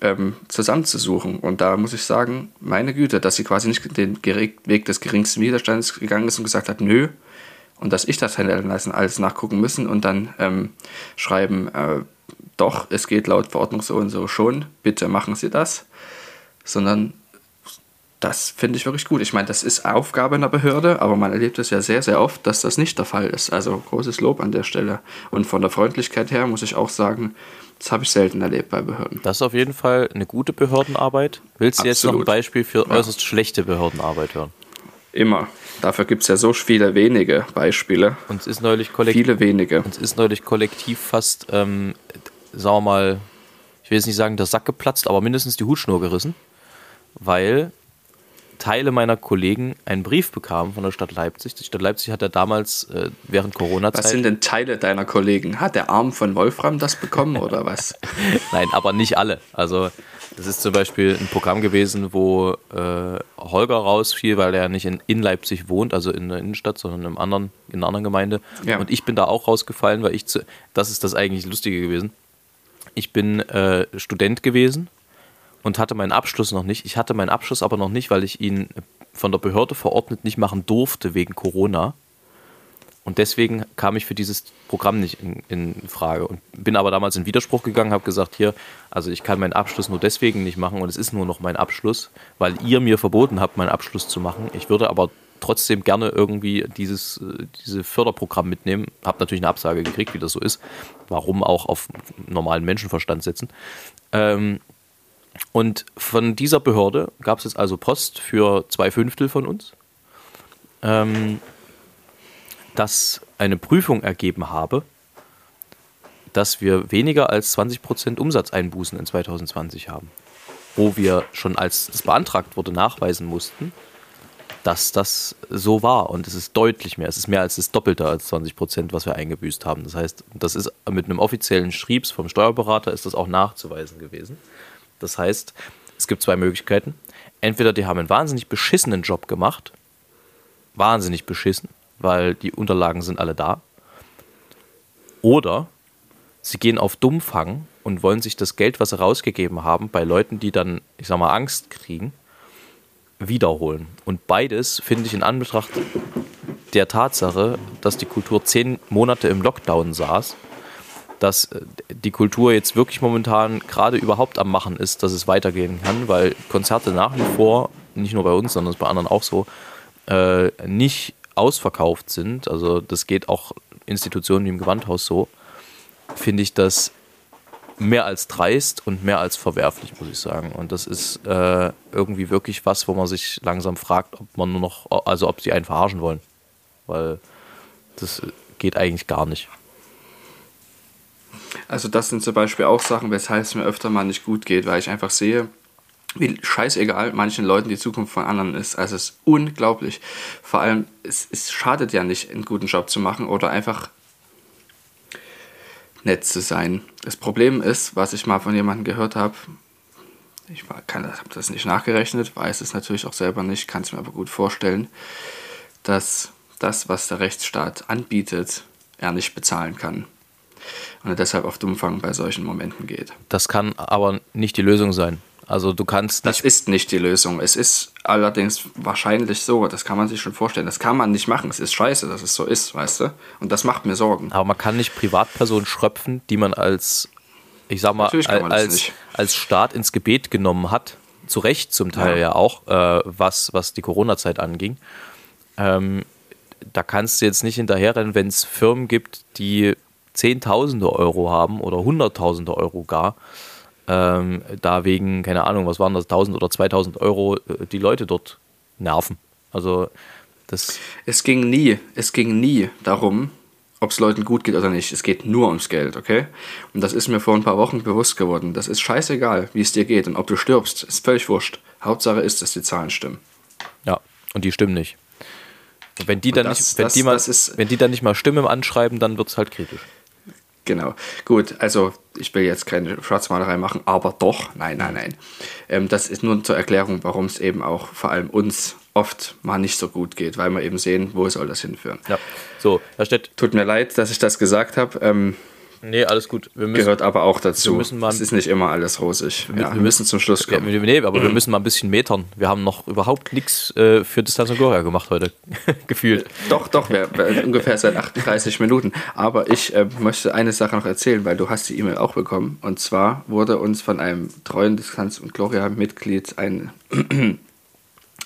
ähm, zusammenzusuchen. Und da muss ich sagen, meine Güte, dass sie quasi nicht den Weg des geringsten Widerstands gegangen ist und gesagt hat, nö, und dass ich das hätte lassen, alles nachgucken müssen und dann ähm, schreiben, äh, doch, es geht laut Verordnung so und so schon, bitte machen Sie das. Sondern das finde ich wirklich gut. Ich meine, das ist Aufgabe einer Behörde, aber man erlebt es ja sehr, sehr oft, dass das nicht der Fall ist. Also großes Lob an der Stelle. Und von der Freundlichkeit her muss ich auch sagen, das habe ich selten erlebt bei Behörden. Das ist auf jeden Fall eine gute Behördenarbeit. Willst du jetzt noch ein Absolut. Beispiel für Ja. äußerst schlechte Behördenarbeit hören? Immer. Dafür gibt es ja so viele wenige Beispiele. Uns ist neulich kollektiv, Viele wenige. uns ist neulich kollektiv fast, ähm, sagen wir mal, ich will jetzt nicht sagen, der Sack geplatzt, aber mindestens die Hutschnur gerissen, weil Teile meiner Kollegen einen Brief bekamen von der Stadt Leipzig. Die Stadt Leipzig hat ja damals äh, während Was Corona-Zeit. sind denn Teile deiner Kollegen? Hat der Arm von Wolfram das bekommen oder was? Nein, aber nicht alle. Also das ist zum Beispiel ein Programm gewesen, wo äh, Holger rausfiel, weil er nicht in, in Leipzig wohnt, also in der Innenstadt, sondern in, anderen, in einer anderen Gemeinde. Ja. Und ich bin da auch rausgefallen, weil ich zu, das ist das eigentlich Lustige gewesen. Ich bin äh, Student gewesen und hatte meinen Abschluss noch nicht. Ich hatte meinen Abschluss aber noch nicht, weil ich ihn von der Behörde verordnet nicht machen durfte wegen Corona. Und deswegen kam ich für dieses Programm nicht in, in Frage und bin aber damals in Widerspruch gegangen, habe gesagt, hier, also ich kann meinen Abschluss nur deswegen nicht machen und es ist nur noch mein Abschluss, weil ihr mir verboten habt, meinen Abschluss zu machen. Ich würde aber trotzdem gerne irgendwie dieses äh, diese Förderprogramm mitnehmen. Habe natürlich eine Absage gekriegt, wie das so ist. Warum auch auf normalen Menschenverstand setzen. Ähm, Und von dieser Behörde gab es jetzt also Post für zwei Fünftel von uns, ähm, dass eine Prüfung ergeben habe, dass wir weniger als 20% Umsatzeinbußen in 2020 haben. Wo wir schon als es beantragt wurde nachweisen mussten, dass das so war. Und es ist deutlich mehr. Es ist mehr als das Doppelte als 20 Prozent, was wir eingebüßt haben. Das heißt, das ist mit einem offiziellen Schriebs vom Steuerberater ist das auch nachzuweisen gewesen. Das heißt, es gibt zwei Möglichkeiten. Entweder die haben einen wahnsinnig beschissenen Job gemacht. Wahnsinnig beschissen, weil die Unterlagen sind alle da. Oder sie gehen auf Dummfang und wollen sich das Geld, was sie rausgegeben haben, bei Leuten, die dann, ich sag mal, Angst kriegen, wiederholen. Und beides finde ich in Anbetracht der Tatsache, dass die Kultur zehn Monate im Lockdown saß, dass äh, die Kultur jetzt wirklich momentan gerade überhaupt am Machen ist, dass es weitergehen kann, weil Konzerte nach wie vor, nicht nur bei uns, sondern bei anderen auch so, äh, nicht ausverkauft sind. Also das geht auch Institutionen wie im Gewandhaus so. Finde ich das mehr als dreist und mehr als verwerflich, muss ich sagen. Und das ist äh, irgendwie wirklich was, wo man sich langsam fragt, ob man nur noch, also ob sie einen verarschen wollen. Weil das geht eigentlich gar nicht. Also das sind zum Beispiel auch Sachen, weshalb es mir öfter mal nicht gut geht, weil ich einfach sehe, wie scheißegal manchen Leuten die Zukunft von anderen ist. Also es ist unglaublich. Vor allem, es, es schadet ja nicht, einen guten Job zu machen oder einfach nett zu sein. Das Problem ist, was ich mal von jemandem gehört habe, ich habe das nicht nachgerechnet, weiß es natürlich auch selber nicht, kann es mir aber gut vorstellen, dass das, was der Rechtsstaat anbietet, er nicht bezahlen kann. Und deshalb auf Dummfang bei solchen Momenten geht. Das kann aber nicht die Lösung sein. Also du kannst Das ist nicht die Lösung. Es ist allerdings wahrscheinlich so, das kann man sich schon vorstellen. Das kann man nicht machen. Es ist scheiße, dass es so ist, weißt du? Und das macht mir Sorgen. Aber man kann nicht Privatpersonen schröpfen, die man als, ich sag mal, als, als Staat ins Gebet genommen hat. Zu Recht zum Teil ja, ja auch, äh, was, was die Corona-Zeit anging. Ähm, da kannst du jetzt nicht hinterherrennen, wenn es Firmen gibt, die Zehntausende Euro haben oder Hunderttausende Euro gar ähm, da wegen, keine Ahnung, was waren das, 1000 oder 2000 Euro äh, die Leute dort nerven. Also das. Es ging nie, es ging nie darum, ob es Leuten gut geht oder nicht. Es geht nur ums Geld, okay? Und das ist mir vor ein paar Wochen bewusst geworden. Das ist scheißegal, wie es dir geht und ob du stirbst, ist völlig wurscht. Hauptsache ist, dass die Zahlen stimmen. Ja, und die stimmen nicht. Und wenn die, dann, das, nicht, wenn, das, die mal, ist, wenn die dann nicht mal Stimmen anschreiben, dann wird es halt kritisch. Genau. Gut, also ich will jetzt keine Schwarzmalerei machen, aber doch, nein, nein, nein. Ähm, das ist nur zur Erklärung, warum es eben auch vor allem uns oft mal nicht so gut geht, weil wir eben sehen, wo soll das hinführen. Ja. So, Herr Stett. Tut mir leid, dass ich das gesagt habe. Ähm, Nee, alles gut. Müssen, gehört aber auch dazu. es ist nicht immer alles rosig. Wir, ja, wir müssen zum Schluss kommen. Ja, nee, aber wir müssen mal ein bisschen metern. Wir haben noch überhaupt nichts äh, für Distanz und Gloria gemacht heute, gefühlt. Doch, doch, wir, wir, ungefähr seit 38 Minuten. Aber ich äh, möchte eine Sache noch erzählen, weil du hast die E-Mail auch bekommen. Und zwar wurde uns von einem treuen Distanz und Gloria-Mitglied ein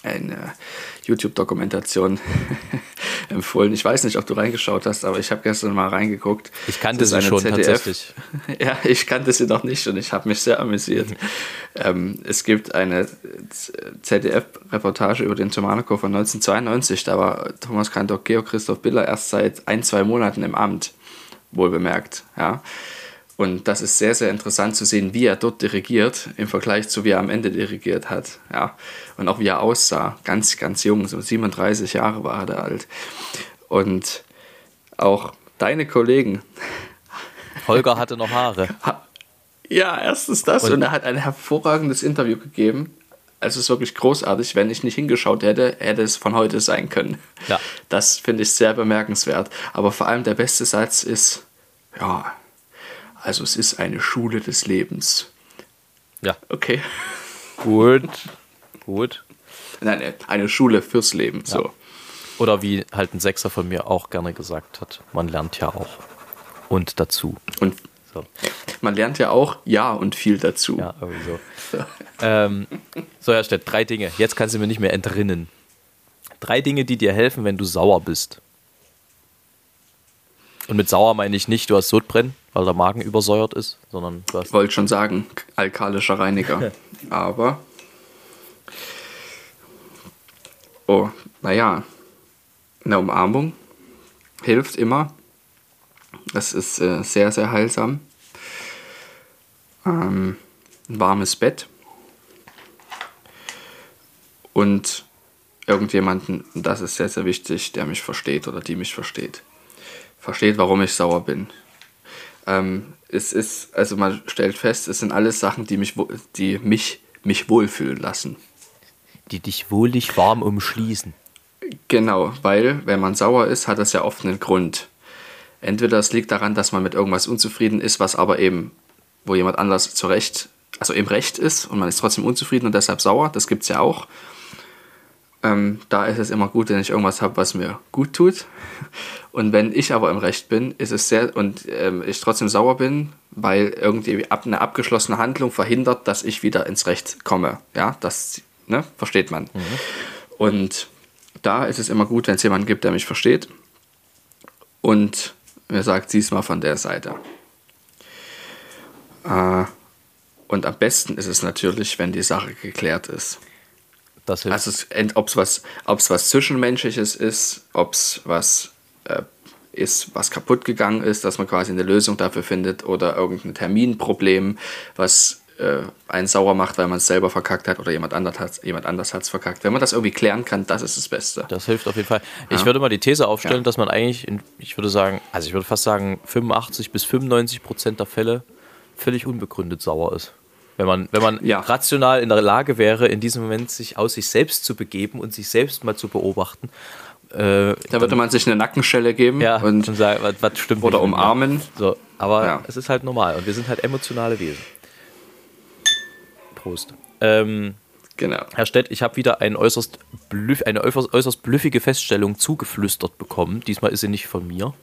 eine YouTube-Dokumentation empfohlen. Ich weiß nicht, ob du reingeschaut hast, aber ich habe gestern mal reingeguckt. Ich kannte sie schon ZDF. tatsächlich. Ja, ich kannte sie noch nicht und ich habe mich sehr amüsiert. ähm, es gibt eine ZDF-Reportage über den Tomanico von 1992. Da war Thomas Kantor Georg Christoph Biller erst seit ein, zwei Monaten im Amt, wohl bemerkt. Ja. Und das ist sehr, sehr interessant zu sehen, wie er dort dirigiert, im Vergleich zu wie er am Ende dirigiert hat. Ja. Und auch wie er aussah. Ganz, ganz jung, so 37 Jahre war er da alt. Und auch deine Kollegen. Holger hatte noch Haare. Ja, erstens das. Und, und er hat ein hervorragendes Interview gegeben. Also es ist wirklich großartig. Wenn ich nicht hingeschaut hätte, hätte es von heute sein können. Ja. Das finde ich sehr bemerkenswert. Aber vor allem der beste Satz ist, ja, also es ist eine Schule des Lebens. Ja. Okay. Gut. Gut. Nein, eine Schule fürs Leben. Ja. So. Oder wie halt ein Sechser von mir auch gerne gesagt hat, man lernt ja auch. Und dazu. Und so. man lernt ja auch ja und viel dazu. Ja, irgendwie so. So, ähm, so Herr Stett, drei Dinge. Jetzt kannst du mir nicht mehr entrinnen. Drei Dinge, die dir helfen, wenn du sauer bist. Und mit sauer meine ich nicht, du hast Sodbrennen, weil der Magen übersäuert ist, sondern. Ich wollte schon sagen, alkalischer Reiniger. Aber. Oh, naja. Eine Umarmung hilft immer. Das ist äh, sehr, sehr heilsam. Ähm, ein warmes Bett. Und irgendjemanden, das ist sehr, sehr wichtig, der mich versteht oder die mich versteht. Versteht, warum ich sauer bin. Ähm, es ist, also man stellt fest, es sind alles Sachen, die mich, die mich, mich wohlfühlen lassen. Die dich wohlig warm umschließen. Genau, weil wenn man sauer ist, hat das ja oft einen Grund. Entweder es liegt daran, dass man mit irgendwas unzufrieden ist, was aber eben, wo jemand anders zu Recht, also im Recht ist und man ist trotzdem unzufrieden und deshalb sauer, das gibt es ja auch. Ähm, da ist es immer gut, wenn ich irgendwas habe, was mir gut tut. Und wenn ich aber im Recht bin, ist es sehr und ähm, ich trotzdem sauer bin, weil irgendwie ab, eine abgeschlossene Handlung verhindert, dass ich wieder ins Recht komme. Ja, das ne, versteht man. Mhm. Und da ist es immer gut, wenn es jemanden gibt, der mich versteht und mir sagt, sieh's mal von der Seite. Äh, und am besten ist es natürlich, wenn die Sache geklärt ist. Das hilft. Also ob es was, ob's was Zwischenmenschliches ist, ob es was äh, ist, was kaputt gegangen ist, dass man quasi eine Lösung dafür findet oder irgendein Terminproblem, was äh, einen sauer macht, weil man es selber verkackt hat oder jemand anders hat jemand anders hat es verkackt. Wenn man das irgendwie klären kann, das ist das Beste. Das hilft auf jeden Fall. Ich ja. würde mal die These aufstellen, ja. dass man eigentlich, in, ich würde sagen, also ich würde fast sagen, 85 bis 95 Prozent der Fälle völlig unbegründet sauer ist. Wenn man, wenn man ja. rational in der Lage wäre, in diesem Moment sich aus sich selbst zu begeben und sich selbst mal zu beobachten. Äh, da würde man sich eine Nackenschelle geben ja, und, und sagen, was, was stimmt oder umarmen. So, aber ja. es ist halt normal und wir sind halt emotionale Wesen. Prost. Ähm, genau. Herr Stett, ich habe wieder ein äußerst blüff, eine äußerst, äußerst blüffige Feststellung zugeflüstert bekommen. Diesmal ist sie nicht von mir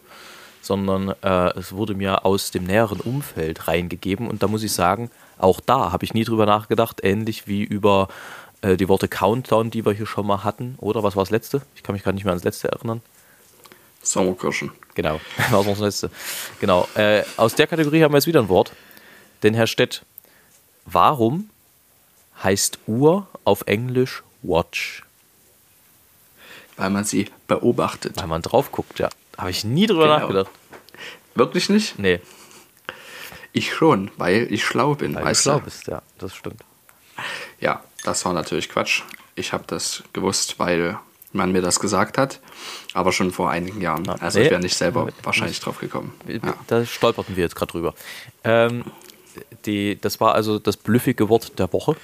sondern äh, es wurde mir aus dem näheren Umfeld reingegeben und da muss ich sagen, auch da habe ich nie drüber nachgedacht, ähnlich wie über äh, die Worte Countdown, die wir hier schon mal hatten, oder was war das letzte? Ich kann mich gerade nicht mehr ans letzte erinnern. Sommerkirschen. Genau, was war das letzte? Genau, äh, aus der Kategorie haben wir jetzt wieder ein Wort, denn Herr Stett, warum heißt Uhr auf Englisch Watch? Weil man sie beobachtet. Weil man drauf guckt, ja. Habe ich nie drüber genau. nachgedacht. Wirklich nicht? Nee. Ich schon, weil ich schlau bin. Weil du schlau bist, ja, das stimmt. Ja, das war natürlich Quatsch. Ich habe das gewusst, weil man mir das gesagt hat, aber schon vor einigen Jahren. Ja, also nee, ich wäre nicht selber nee, wahrscheinlich nicht. drauf gekommen. Ja. Da stolperten wir jetzt gerade drüber. Ähm, die, das war also das blüffige Wort der Woche.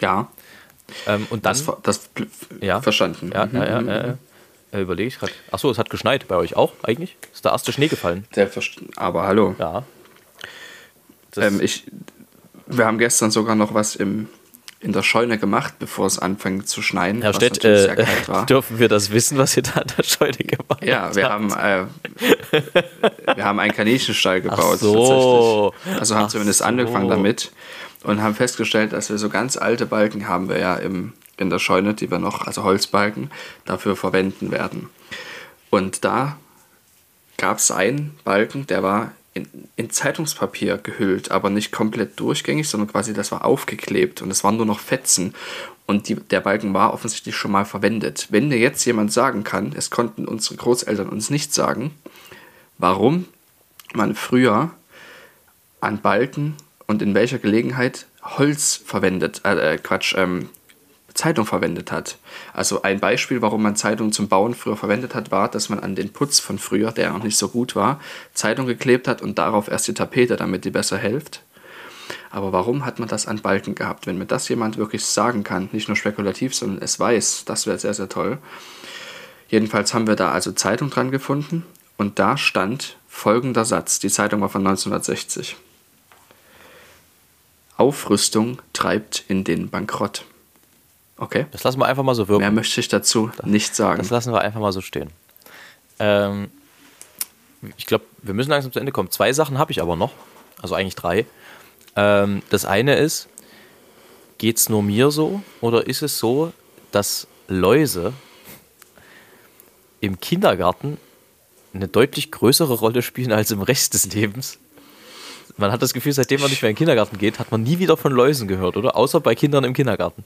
Ja. Ähm, und dann. Das, das ja, verstanden. Ja, mhm. ja, ja, ja, ja. Äh, überlege ich gerade. Achso, es hat geschneit bei euch auch eigentlich? Ist der erste Schnee gefallen? Der aber hallo. Ja. Ähm, ich, wir haben gestern sogar noch was im, in der Scheune gemacht, bevor es anfängt zu schneien. Herr Stett, äh, dürfen wir das wissen, was ihr da in der Scheune gemacht habt? Ja, wir haben, äh, wir haben einen Kaninchenstall gebaut. Ach so. Also haben Ach zumindest so. angefangen damit und haben festgestellt, dass wir so ganz alte Balken haben wir ja im in der Scheune, die wir noch, also Holzbalken, dafür verwenden werden. Und da gab es einen Balken, der war in, in, Zeitungspapier gehüllt, aber nicht komplett durchgängig, sondern quasi das war aufgeklebt und es waren nur noch Fetzen. Und die, der Balken war offensichtlich schon mal verwendet. Wenn mir jetzt jemand sagen kann, es konnten unsere Großeltern uns nicht sagen, warum man früher an Balken und in welcher Gelegenheit Holz verwendet, äh, äh Quatsch, ähm, Zeitung verwendet hat. Also ein Beispiel, warum man Zeitung zum Bauen früher verwendet hat, war, dass man an den Putz von früher, der noch nicht so gut war, Zeitung geklebt hat und darauf erst die Tapete, damit die besser hilft. Aber warum hat man das an Balken gehabt? Wenn mir das jemand wirklich sagen kann, nicht nur spekulativ, sondern es weiß, das wäre sehr, sehr toll. Jedenfalls haben wir da also Zeitung dran gefunden und da stand folgender Satz. Die Zeitung war von 1960. Aufrüstung treibt in den Bankrott. Okay. Das lassen wir einfach mal so wirken. Mehr möchte ich dazu das, nicht sagen. Das lassen wir einfach mal so stehen. Ähm, ich glaube, wir müssen langsam zu Ende kommen. Zwei Sachen habe ich aber noch. Also eigentlich drei. Ähm, das eine ist, geht es nur mir so oder ist es so, dass Läuse im Kindergarten eine deutlich größere Rolle spielen als im Rest des Lebens? man hat das Gefühl, seitdem man nicht mehr in den Kindergarten geht, hat man nie wieder von Läusen gehört, oder? Außer bei Kindern im Kindergarten.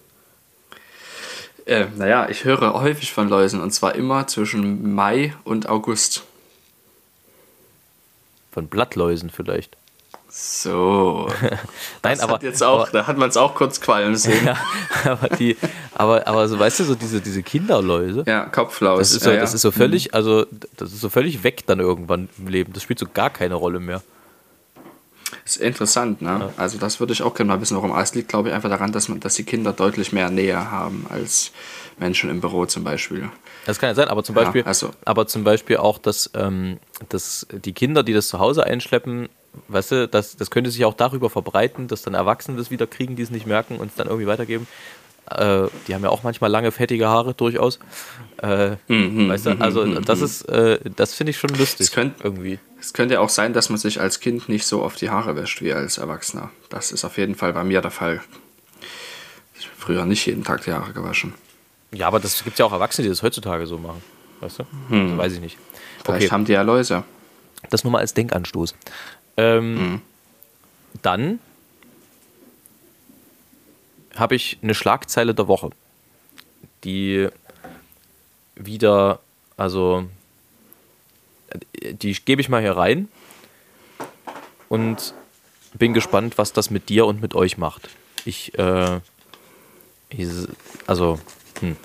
Äh, naja, ich höre häufig von Läusen und zwar immer zwischen Mai und August. Von Blattläusen vielleicht. So. Nein, Das aber, jetzt auch, aber, da hat man es auch kurz qualmen sehen. ja, aber die, aber, aber so, weißt du, so diese, diese Kinderläuse, Ja, Kopflaus. das ist so, ja, das ja. ist so völlig, also das ist so völlig weg dann irgendwann im Leben. Das spielt so gar keine Rolle mehr. Ist interessant, ne? Also das würde ich auch gerne mal wissen, warum. Aber es liegt, glaube ich, einfach daran, dass, man, dass die Kinder deutlich mehr Nähe haben als Menschen im Büro zum Beispiel. Das kann ja sein, aber zum Ja, Beispiel, also- aber zum Beispiel auch, dass, ähm, dass die Kinder, die das zu Hause einschleppen, weißt du, das, das könnte sich auch darüber verbreiten, dass dann Erwachsene das wieder kriegen, die es nicht merken und es dann irgendwie weitergeben. Äh, die haben ja auch manchmal lange, fettige Haare durchaus. Äh, weißt du, also das ist, äh, das finde ich schon lustig. Es könnt- irgendwie. Es könnte ja auch sein, dass man sich als Kind nicht so oft die Haare wäscht wie als Erwachsener. Das ist auf jeden Fall bei mir der Fall. Ich habe früher nicht jeden Tag die Haare gewaschen. Ja, aber das gibt ja auch Erwachsene, die das heutzutage so machen. Weißt du? Also weiß ich nicht. Vielleicht Okay, haben die ja Läuse. das nur mal als Denkanstoß. Ähm, Dann habe ich eine Schlagzeile der Woche, die wieder, also die gebe ich mal hier rein und bin gespannt, was das mit dir und mit euch macht. Ich, äh, ich also, hm.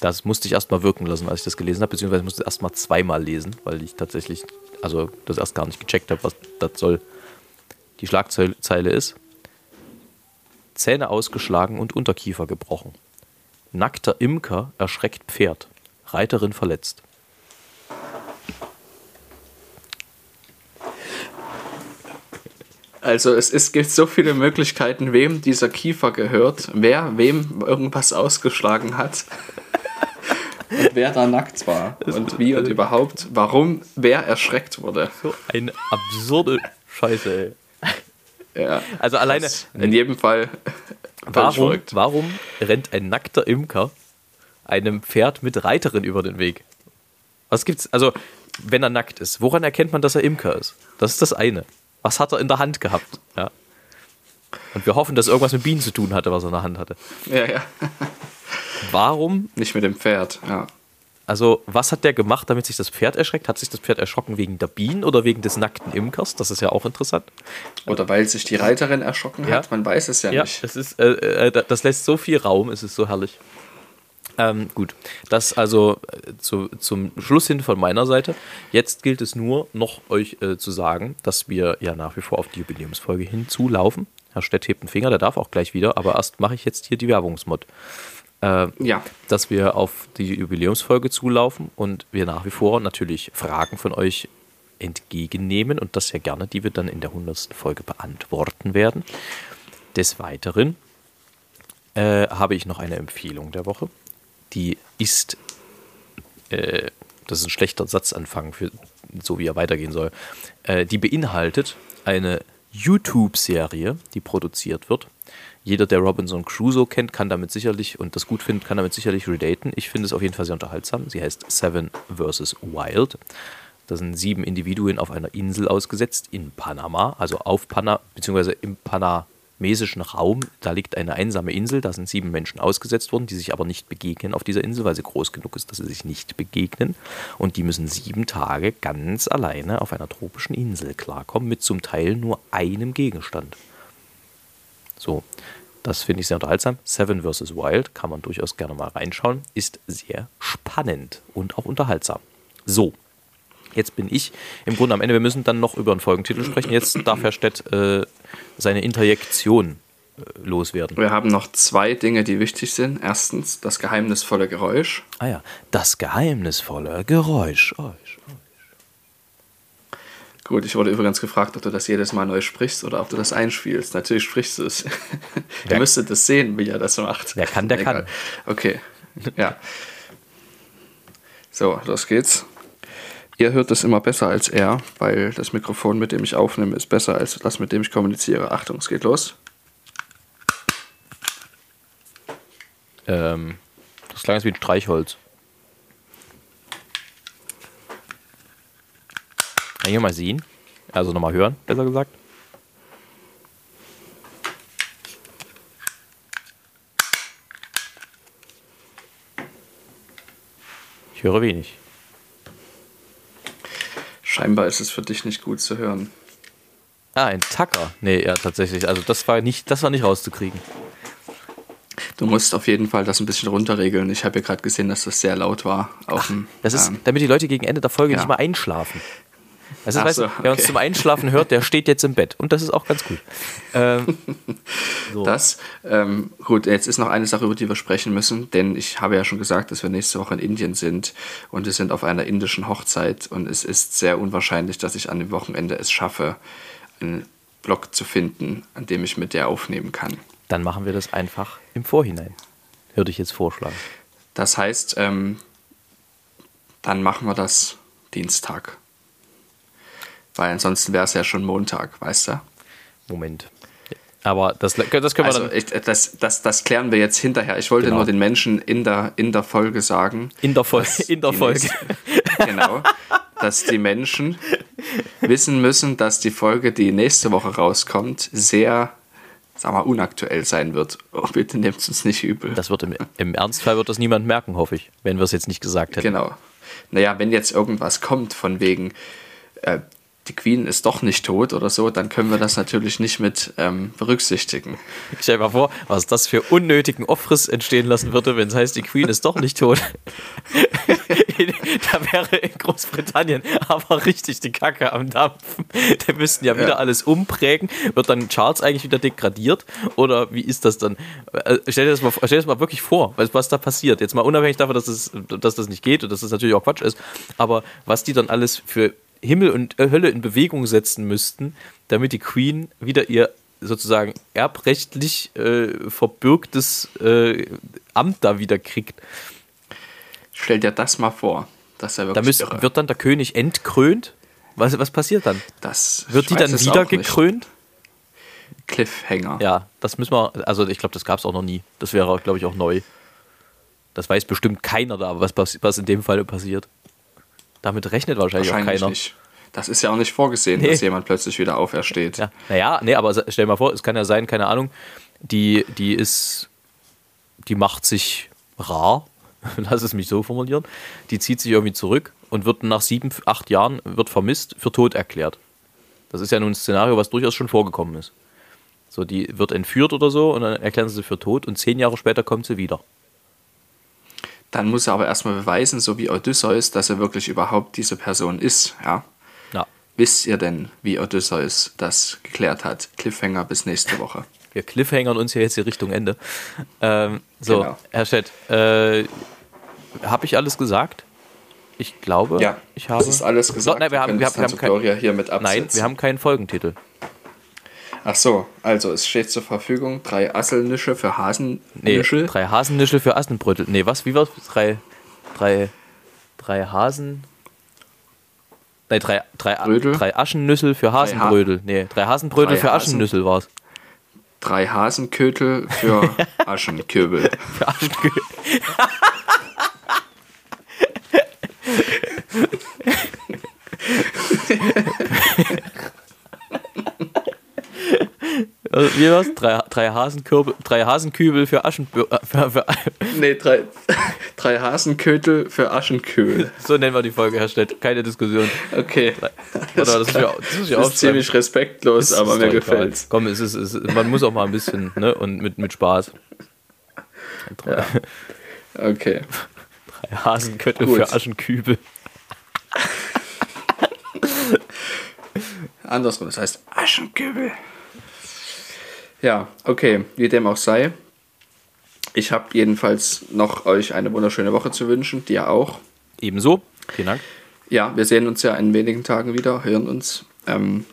Das musste ich erstmal wirken lassen, als ich das gelesen habe, beziehungsweise musste ich erstmal zweimal lesen, weil ich tatsächlich, also das erst gar nicht gecheckt habe, was das soll. Die Schlagzeile ist: Zähne ausgeschlagen und Unterkiefer gebrochen. Nackter Imker erschreckt Pferd. Reiterin verletzt. Also es, es gibt so viele Möglichkeiten, wem dieser Kiefer gehört, wer wem irgendwas ausgeschlagen hat. Und wer da nackt war und wie und überhaupt, warum wer erschreckt wurde. So eine absurde Scheiße, ey. Ja, Also alleine, in jedem Fall warum, warum rennt ein nackter Imker einem Pferd mit Reiterin über den Weg? Was gibt's? Also, wenn er nackt ist, woran erkennt man, dass er Imker ist? Das ist das eine. Was hat er in der Hand gehabt? Ja. Und wir hoffen, dass irgendwas mit Bienen zu tun hatte, was er in der Hand hatte. Ja, ja. Warum, Nicht mit dem Pferd, ja. also, was hat der gemacht, damit sich das Pferd erschreckt? Hat sich das Pferd erschrocken wegen der Bienen oder wegen des nackten Imkers? Das ist ja auch interessant. Oder weil sich die Reiterin erschrocken Ja. hat, man weiß es ja, Ja, nicht. es ist, äh, äh, das lässt so viel Raum, es ist so herrlich. Ähm, gut, das also äh, zu, zum Schluss hin von meiner Seite. Jetzt gilt es nur noch euch äh, zu sagen, dass wir ja nach wie vor auf die Jubiläumsfolge hinzulaufen. Herr Stett hebt einen Finger, der darf auch gleich wieder, aber erst mache ich jetzt hier die Werbungsmod. Äh, Ja, dass wir auf die Jubiläumsfolge zulaufen und wir nach wie vor natürlich Fragen von euch entgegennehmen und das sehr gerne, die wir dann in der 100. Folge beantworten werden. Des Weiteren äh, habe ich noch eine Empfehlung der Woche. Die ist, äh, das ist ein schlechter Satzanfang, für, so wie er weitergehen soll. Äh, die beinhaltet eine YouTube-Serie, die produziert wird. Jeder, der Robinson Crusoe kennt, kann damit sicherlich und das gut findet, kann damit sicherlich relaten. Ich finde es auf jeden Fall sehr unterhaltsam. Sie heißt Seven vs. Wild. Da sind sieben Individuen auf einer Insel ausgesetzt in Panama, also auf Panama, beziehungsweise im panamesischen Raum. Da liegt eine einsame Insel, da sind sieben Menschen ausgesetzt worden, die sich aber nicht begegnen auf dieser Insel, weil sie groß genug ist, dass sie sich nicht begegnen. Und die müssen sieben Tage ganz alleine auf einer tropischen Insel klarkommen, mit zum Teil nur einem Gegenstand. So, das finde ich sehr unterhaltsam. Seven vs. Wild kann man durchaus gerne mal reinschauen. Ist sehr spannend und auch unterhaltsam. So, jetzt bin ich im Grunde am Ende. Wir müssen dann noch über einen Folgentitel sprechen. Jetzt darf Herr Stett äh, seine Interjektion äh, loswerden. wir haben noch zwei Dinge, die wichtig sind. Erstens das geheimnisvolle Geräusch. Ah ja, das geheimnisvolle Geräusch. Gut, ich wurde übrigens gefragt, ob du das jedes Mal neu sprichst oder ob du das einspielst. Natürlich sprichst du es. Ihr müsstet das sehen, wie er das macht. Wer kann, der Egal. Okay, ja. So, los geht's. Ihr hört es immer besser als er, weil das Mikrofon, mit dem ich aufnehme, ist besser als das, mit dem ich kommuniziere. Achtung, es geht los. Ähm, das klang jetzt wie ein Streichholz. Kann ich mal sehen? Also nochmal hören, besser gesagt. Ich höre wenig. Scheinbar ist es für dich nicht gut zu hören. Ah, ein Tacker. Nee, ja, tatsächlich. Also das war nicht, das war nicht rauszukriegen. Du musst auf jeden Fall das ein bisschen runterregeln. Ich habe ja gerade gesehen, dass das sehr laut war. Auf dem, Das ist, ähm, damit die Leute gegen Ende der Folge ja. nicht mal einschlafen. Ach weißt du, so, wer uns okay. zum Einschlafen hört, der steht jetzt im Bett. Und das ist auch ganz gut. Ähm, so. Das, ähm, gut, jetzt ist noch eine Sache, über die wir sprechen müssen, denn ich habe ja schon gesagt, dass wir nächste Woche in Indien sind und wir sind auf einer indischen Hochzeit und es ist sehr unwahrscheinlich, dass ich an dem Wochenende es schaffe, einen Blog zu finden, an dem ich mit dir aufnehmen kann. Dann machen wir das einfach im Vorhinein. Würde ich jetzt vorschlagen. Das heißt, ähm, dann machen wir das Dienstag. Weil ansonsten wäre es ja schon Montag, weißt du? Moment. Aber das, das können wir Also dann ich, das, das, das klären wir jetzt hinterher. Ich wollte Genau. nur den Menschen in der, in der Folge sagen. in der, Fol in der Folge. nächste- genau. Dass die Menschen wissen müssen, dass die Folge, die nächste Woche rauskommt, sehr, sag mal, unaktuell sein wird. Oh, bitte nehmt es uns nicht übel. Das wird im, im Ernstfall wird das niemand merken, hoffe ich, wenn wir es jetzt nicht gesagt hätten. Genau. Naja, wenn jetzt irgendwas kommt von wegen, äh, die Queen ist doch nicht tot oder so, dann können wir das natürlich nicht mit ähm, berücksichtigen. Stell dir mal vor, was das für unnötigen Offriss entstehen lassen würde, wenn es heißt, die Queen ist doch nicht tot. da wäre in Großbritannien aber richtig die Kacke am Dampfen. Da müssten ja wieder Ja. alles umprägen. Wird dann Charles eigentlich wieder degradiert? Oder wie ist das dann? Äh, Stell dir das mal, stell dir das mal wirklich vor, was, da passiert. Jetzt mal unabhängig davon, dass, es, dass das nicht geht und dass das natürlich auch Quatsch ist. Aber was die dann alles für Himmel und äh, Hölle in Bewegung setzen müssten, damit die Queen wieder ihr sozusagen erbrechtlich äh, verbürgtes äh, Amt da wieder kriegt. Stell dir das mal vor. Das ja Da müsst, wird dann der König entkrönt. Was, was passiert dann? das, Wird die dann wieder nicht. gekrönt? Cliffhanger. Ja, das müssen wir, also ich glaube, das gab es auch noch nie. Das wäre, glaube ich, auch neu. Das weiß bestimmt keiner da, was, was in dem Fall passiert. Damit rechnet wahrscheinlich, Wahrscheinlich auch keiner. nicht. Das ist ja auch nicht vorgesehen, Nee. dass jemand plötzlich wieder aufersteht. Ja, naja, nee, aber stell dir mal vor, es kann ja sein, keine Ahnung, die, die ist, die macht sich rar, lass es mich so formulieren, die zieht sich irgendwie zurück und wird nach sieben, acht Jahren, wird vermisst, für tot erklärt. Das ist ja nun ein Szenario, was durchaus schon vorgekommen ist. So, die wird entführt oder so und dann erklären sie sie für tot und zehn Jahre später kommt sie wieder. Dann muss er aber erstmal beweisen, so wie Odysseus, dass er wirklich überhaupt diese Person ist. Ja? Ja, Wisst ihr denn, wie Odysseus das geklärt hat? Cliffhanger bis nächste Woche. wir cliffhangern uns ja jetzt hier Richtung Ende. Ähm, so, Genau. Herr Schett, äh, habe ich alles gesagt? Ich glaube, Ja, ich habe. das ist alles gesagt. Nein, wir haben, wir haben, wir haben kein, hier mit absetzen. Nein, wir haben keinen Folgentitel. Ach so, also es steht zur Verfügung drei Asselnische für Nee, Hasennischel. drei Hasennischel für Assenbrötel. Nee, was? Wie war's? Drei, drei, drei Hasen. Nee, drei, drei, Brödel? drei Aschennüssel für Hasenbrödel. Nee, drei Hasenbrödel Drei für Hasen- Aschennüssel war's. drei Hasenkötel für Aschenköbel. Für Aschenköbel. Also, wie war's? Drei, drei, Hasenkürbel, drei Hasenkübel für Aschenbür... Äh, für, für, nee, drei, drei Hasenkötel für Aschenköbel. so nennen wir die Folge, Herr Stett. Keine Diskussion. Okay. Warte, das muss ich, das muss ich Das ist ziemlich respektlos, aber Ist mir doch egal. gefällt's. Komm, es ist, es ist, man muss auch mal ein bisschen, ne? Und mit, mit Spaß. Drei, Okay. drei Hasenköttel Gut. für Aschenkübel. Andersrum, das heißt Aschenkübel. Ja, okay, wie dem auch sei. Ich habe jedenfalls noch euch eine wunderschöne Woche zu wünschen, dir auch. Ebenso. Vielen Dank. Ja, wir sehen uns ja in wenigen Tagen wieder, hören uns. Ähm,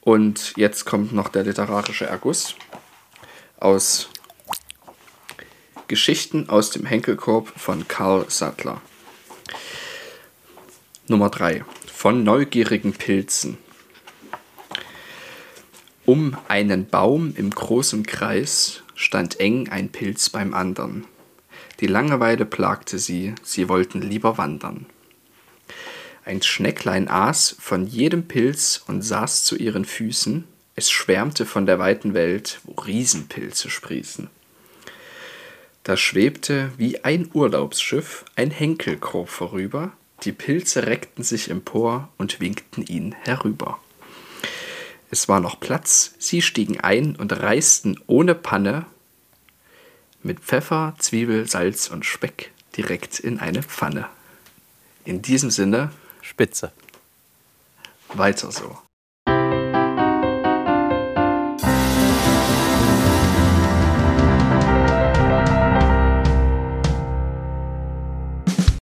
und jetzt kommt noch der literarische Erguss aus Geschichten aus dem Henkelkorb von Karl Sattler. Nummer 3. Von neugierigen Pilzen. Um einen Baum im großen Kreis stand eng ein Pilz beim andern. Die Langeweile plagte sie, sie wollten lieber wandern. Ein Schnecklein aß von jedem Pilz und saß zu ihren Füßen. Es schwärmte von der weiten Welt, wo Riesenpilze sprießen. Da schwebte wie ein Urlaubsschiff ein Henkel grob vorüber, die Pilze reckten sich empor und winkten ihn herüber. Es war noch Platz, sie stiegen ein und reisten ohne Panne mit Pfeffer, Zwiebel, Salz und Speck direkt in eine Pfanne. In diesem Sinne, Spitze. weiter so.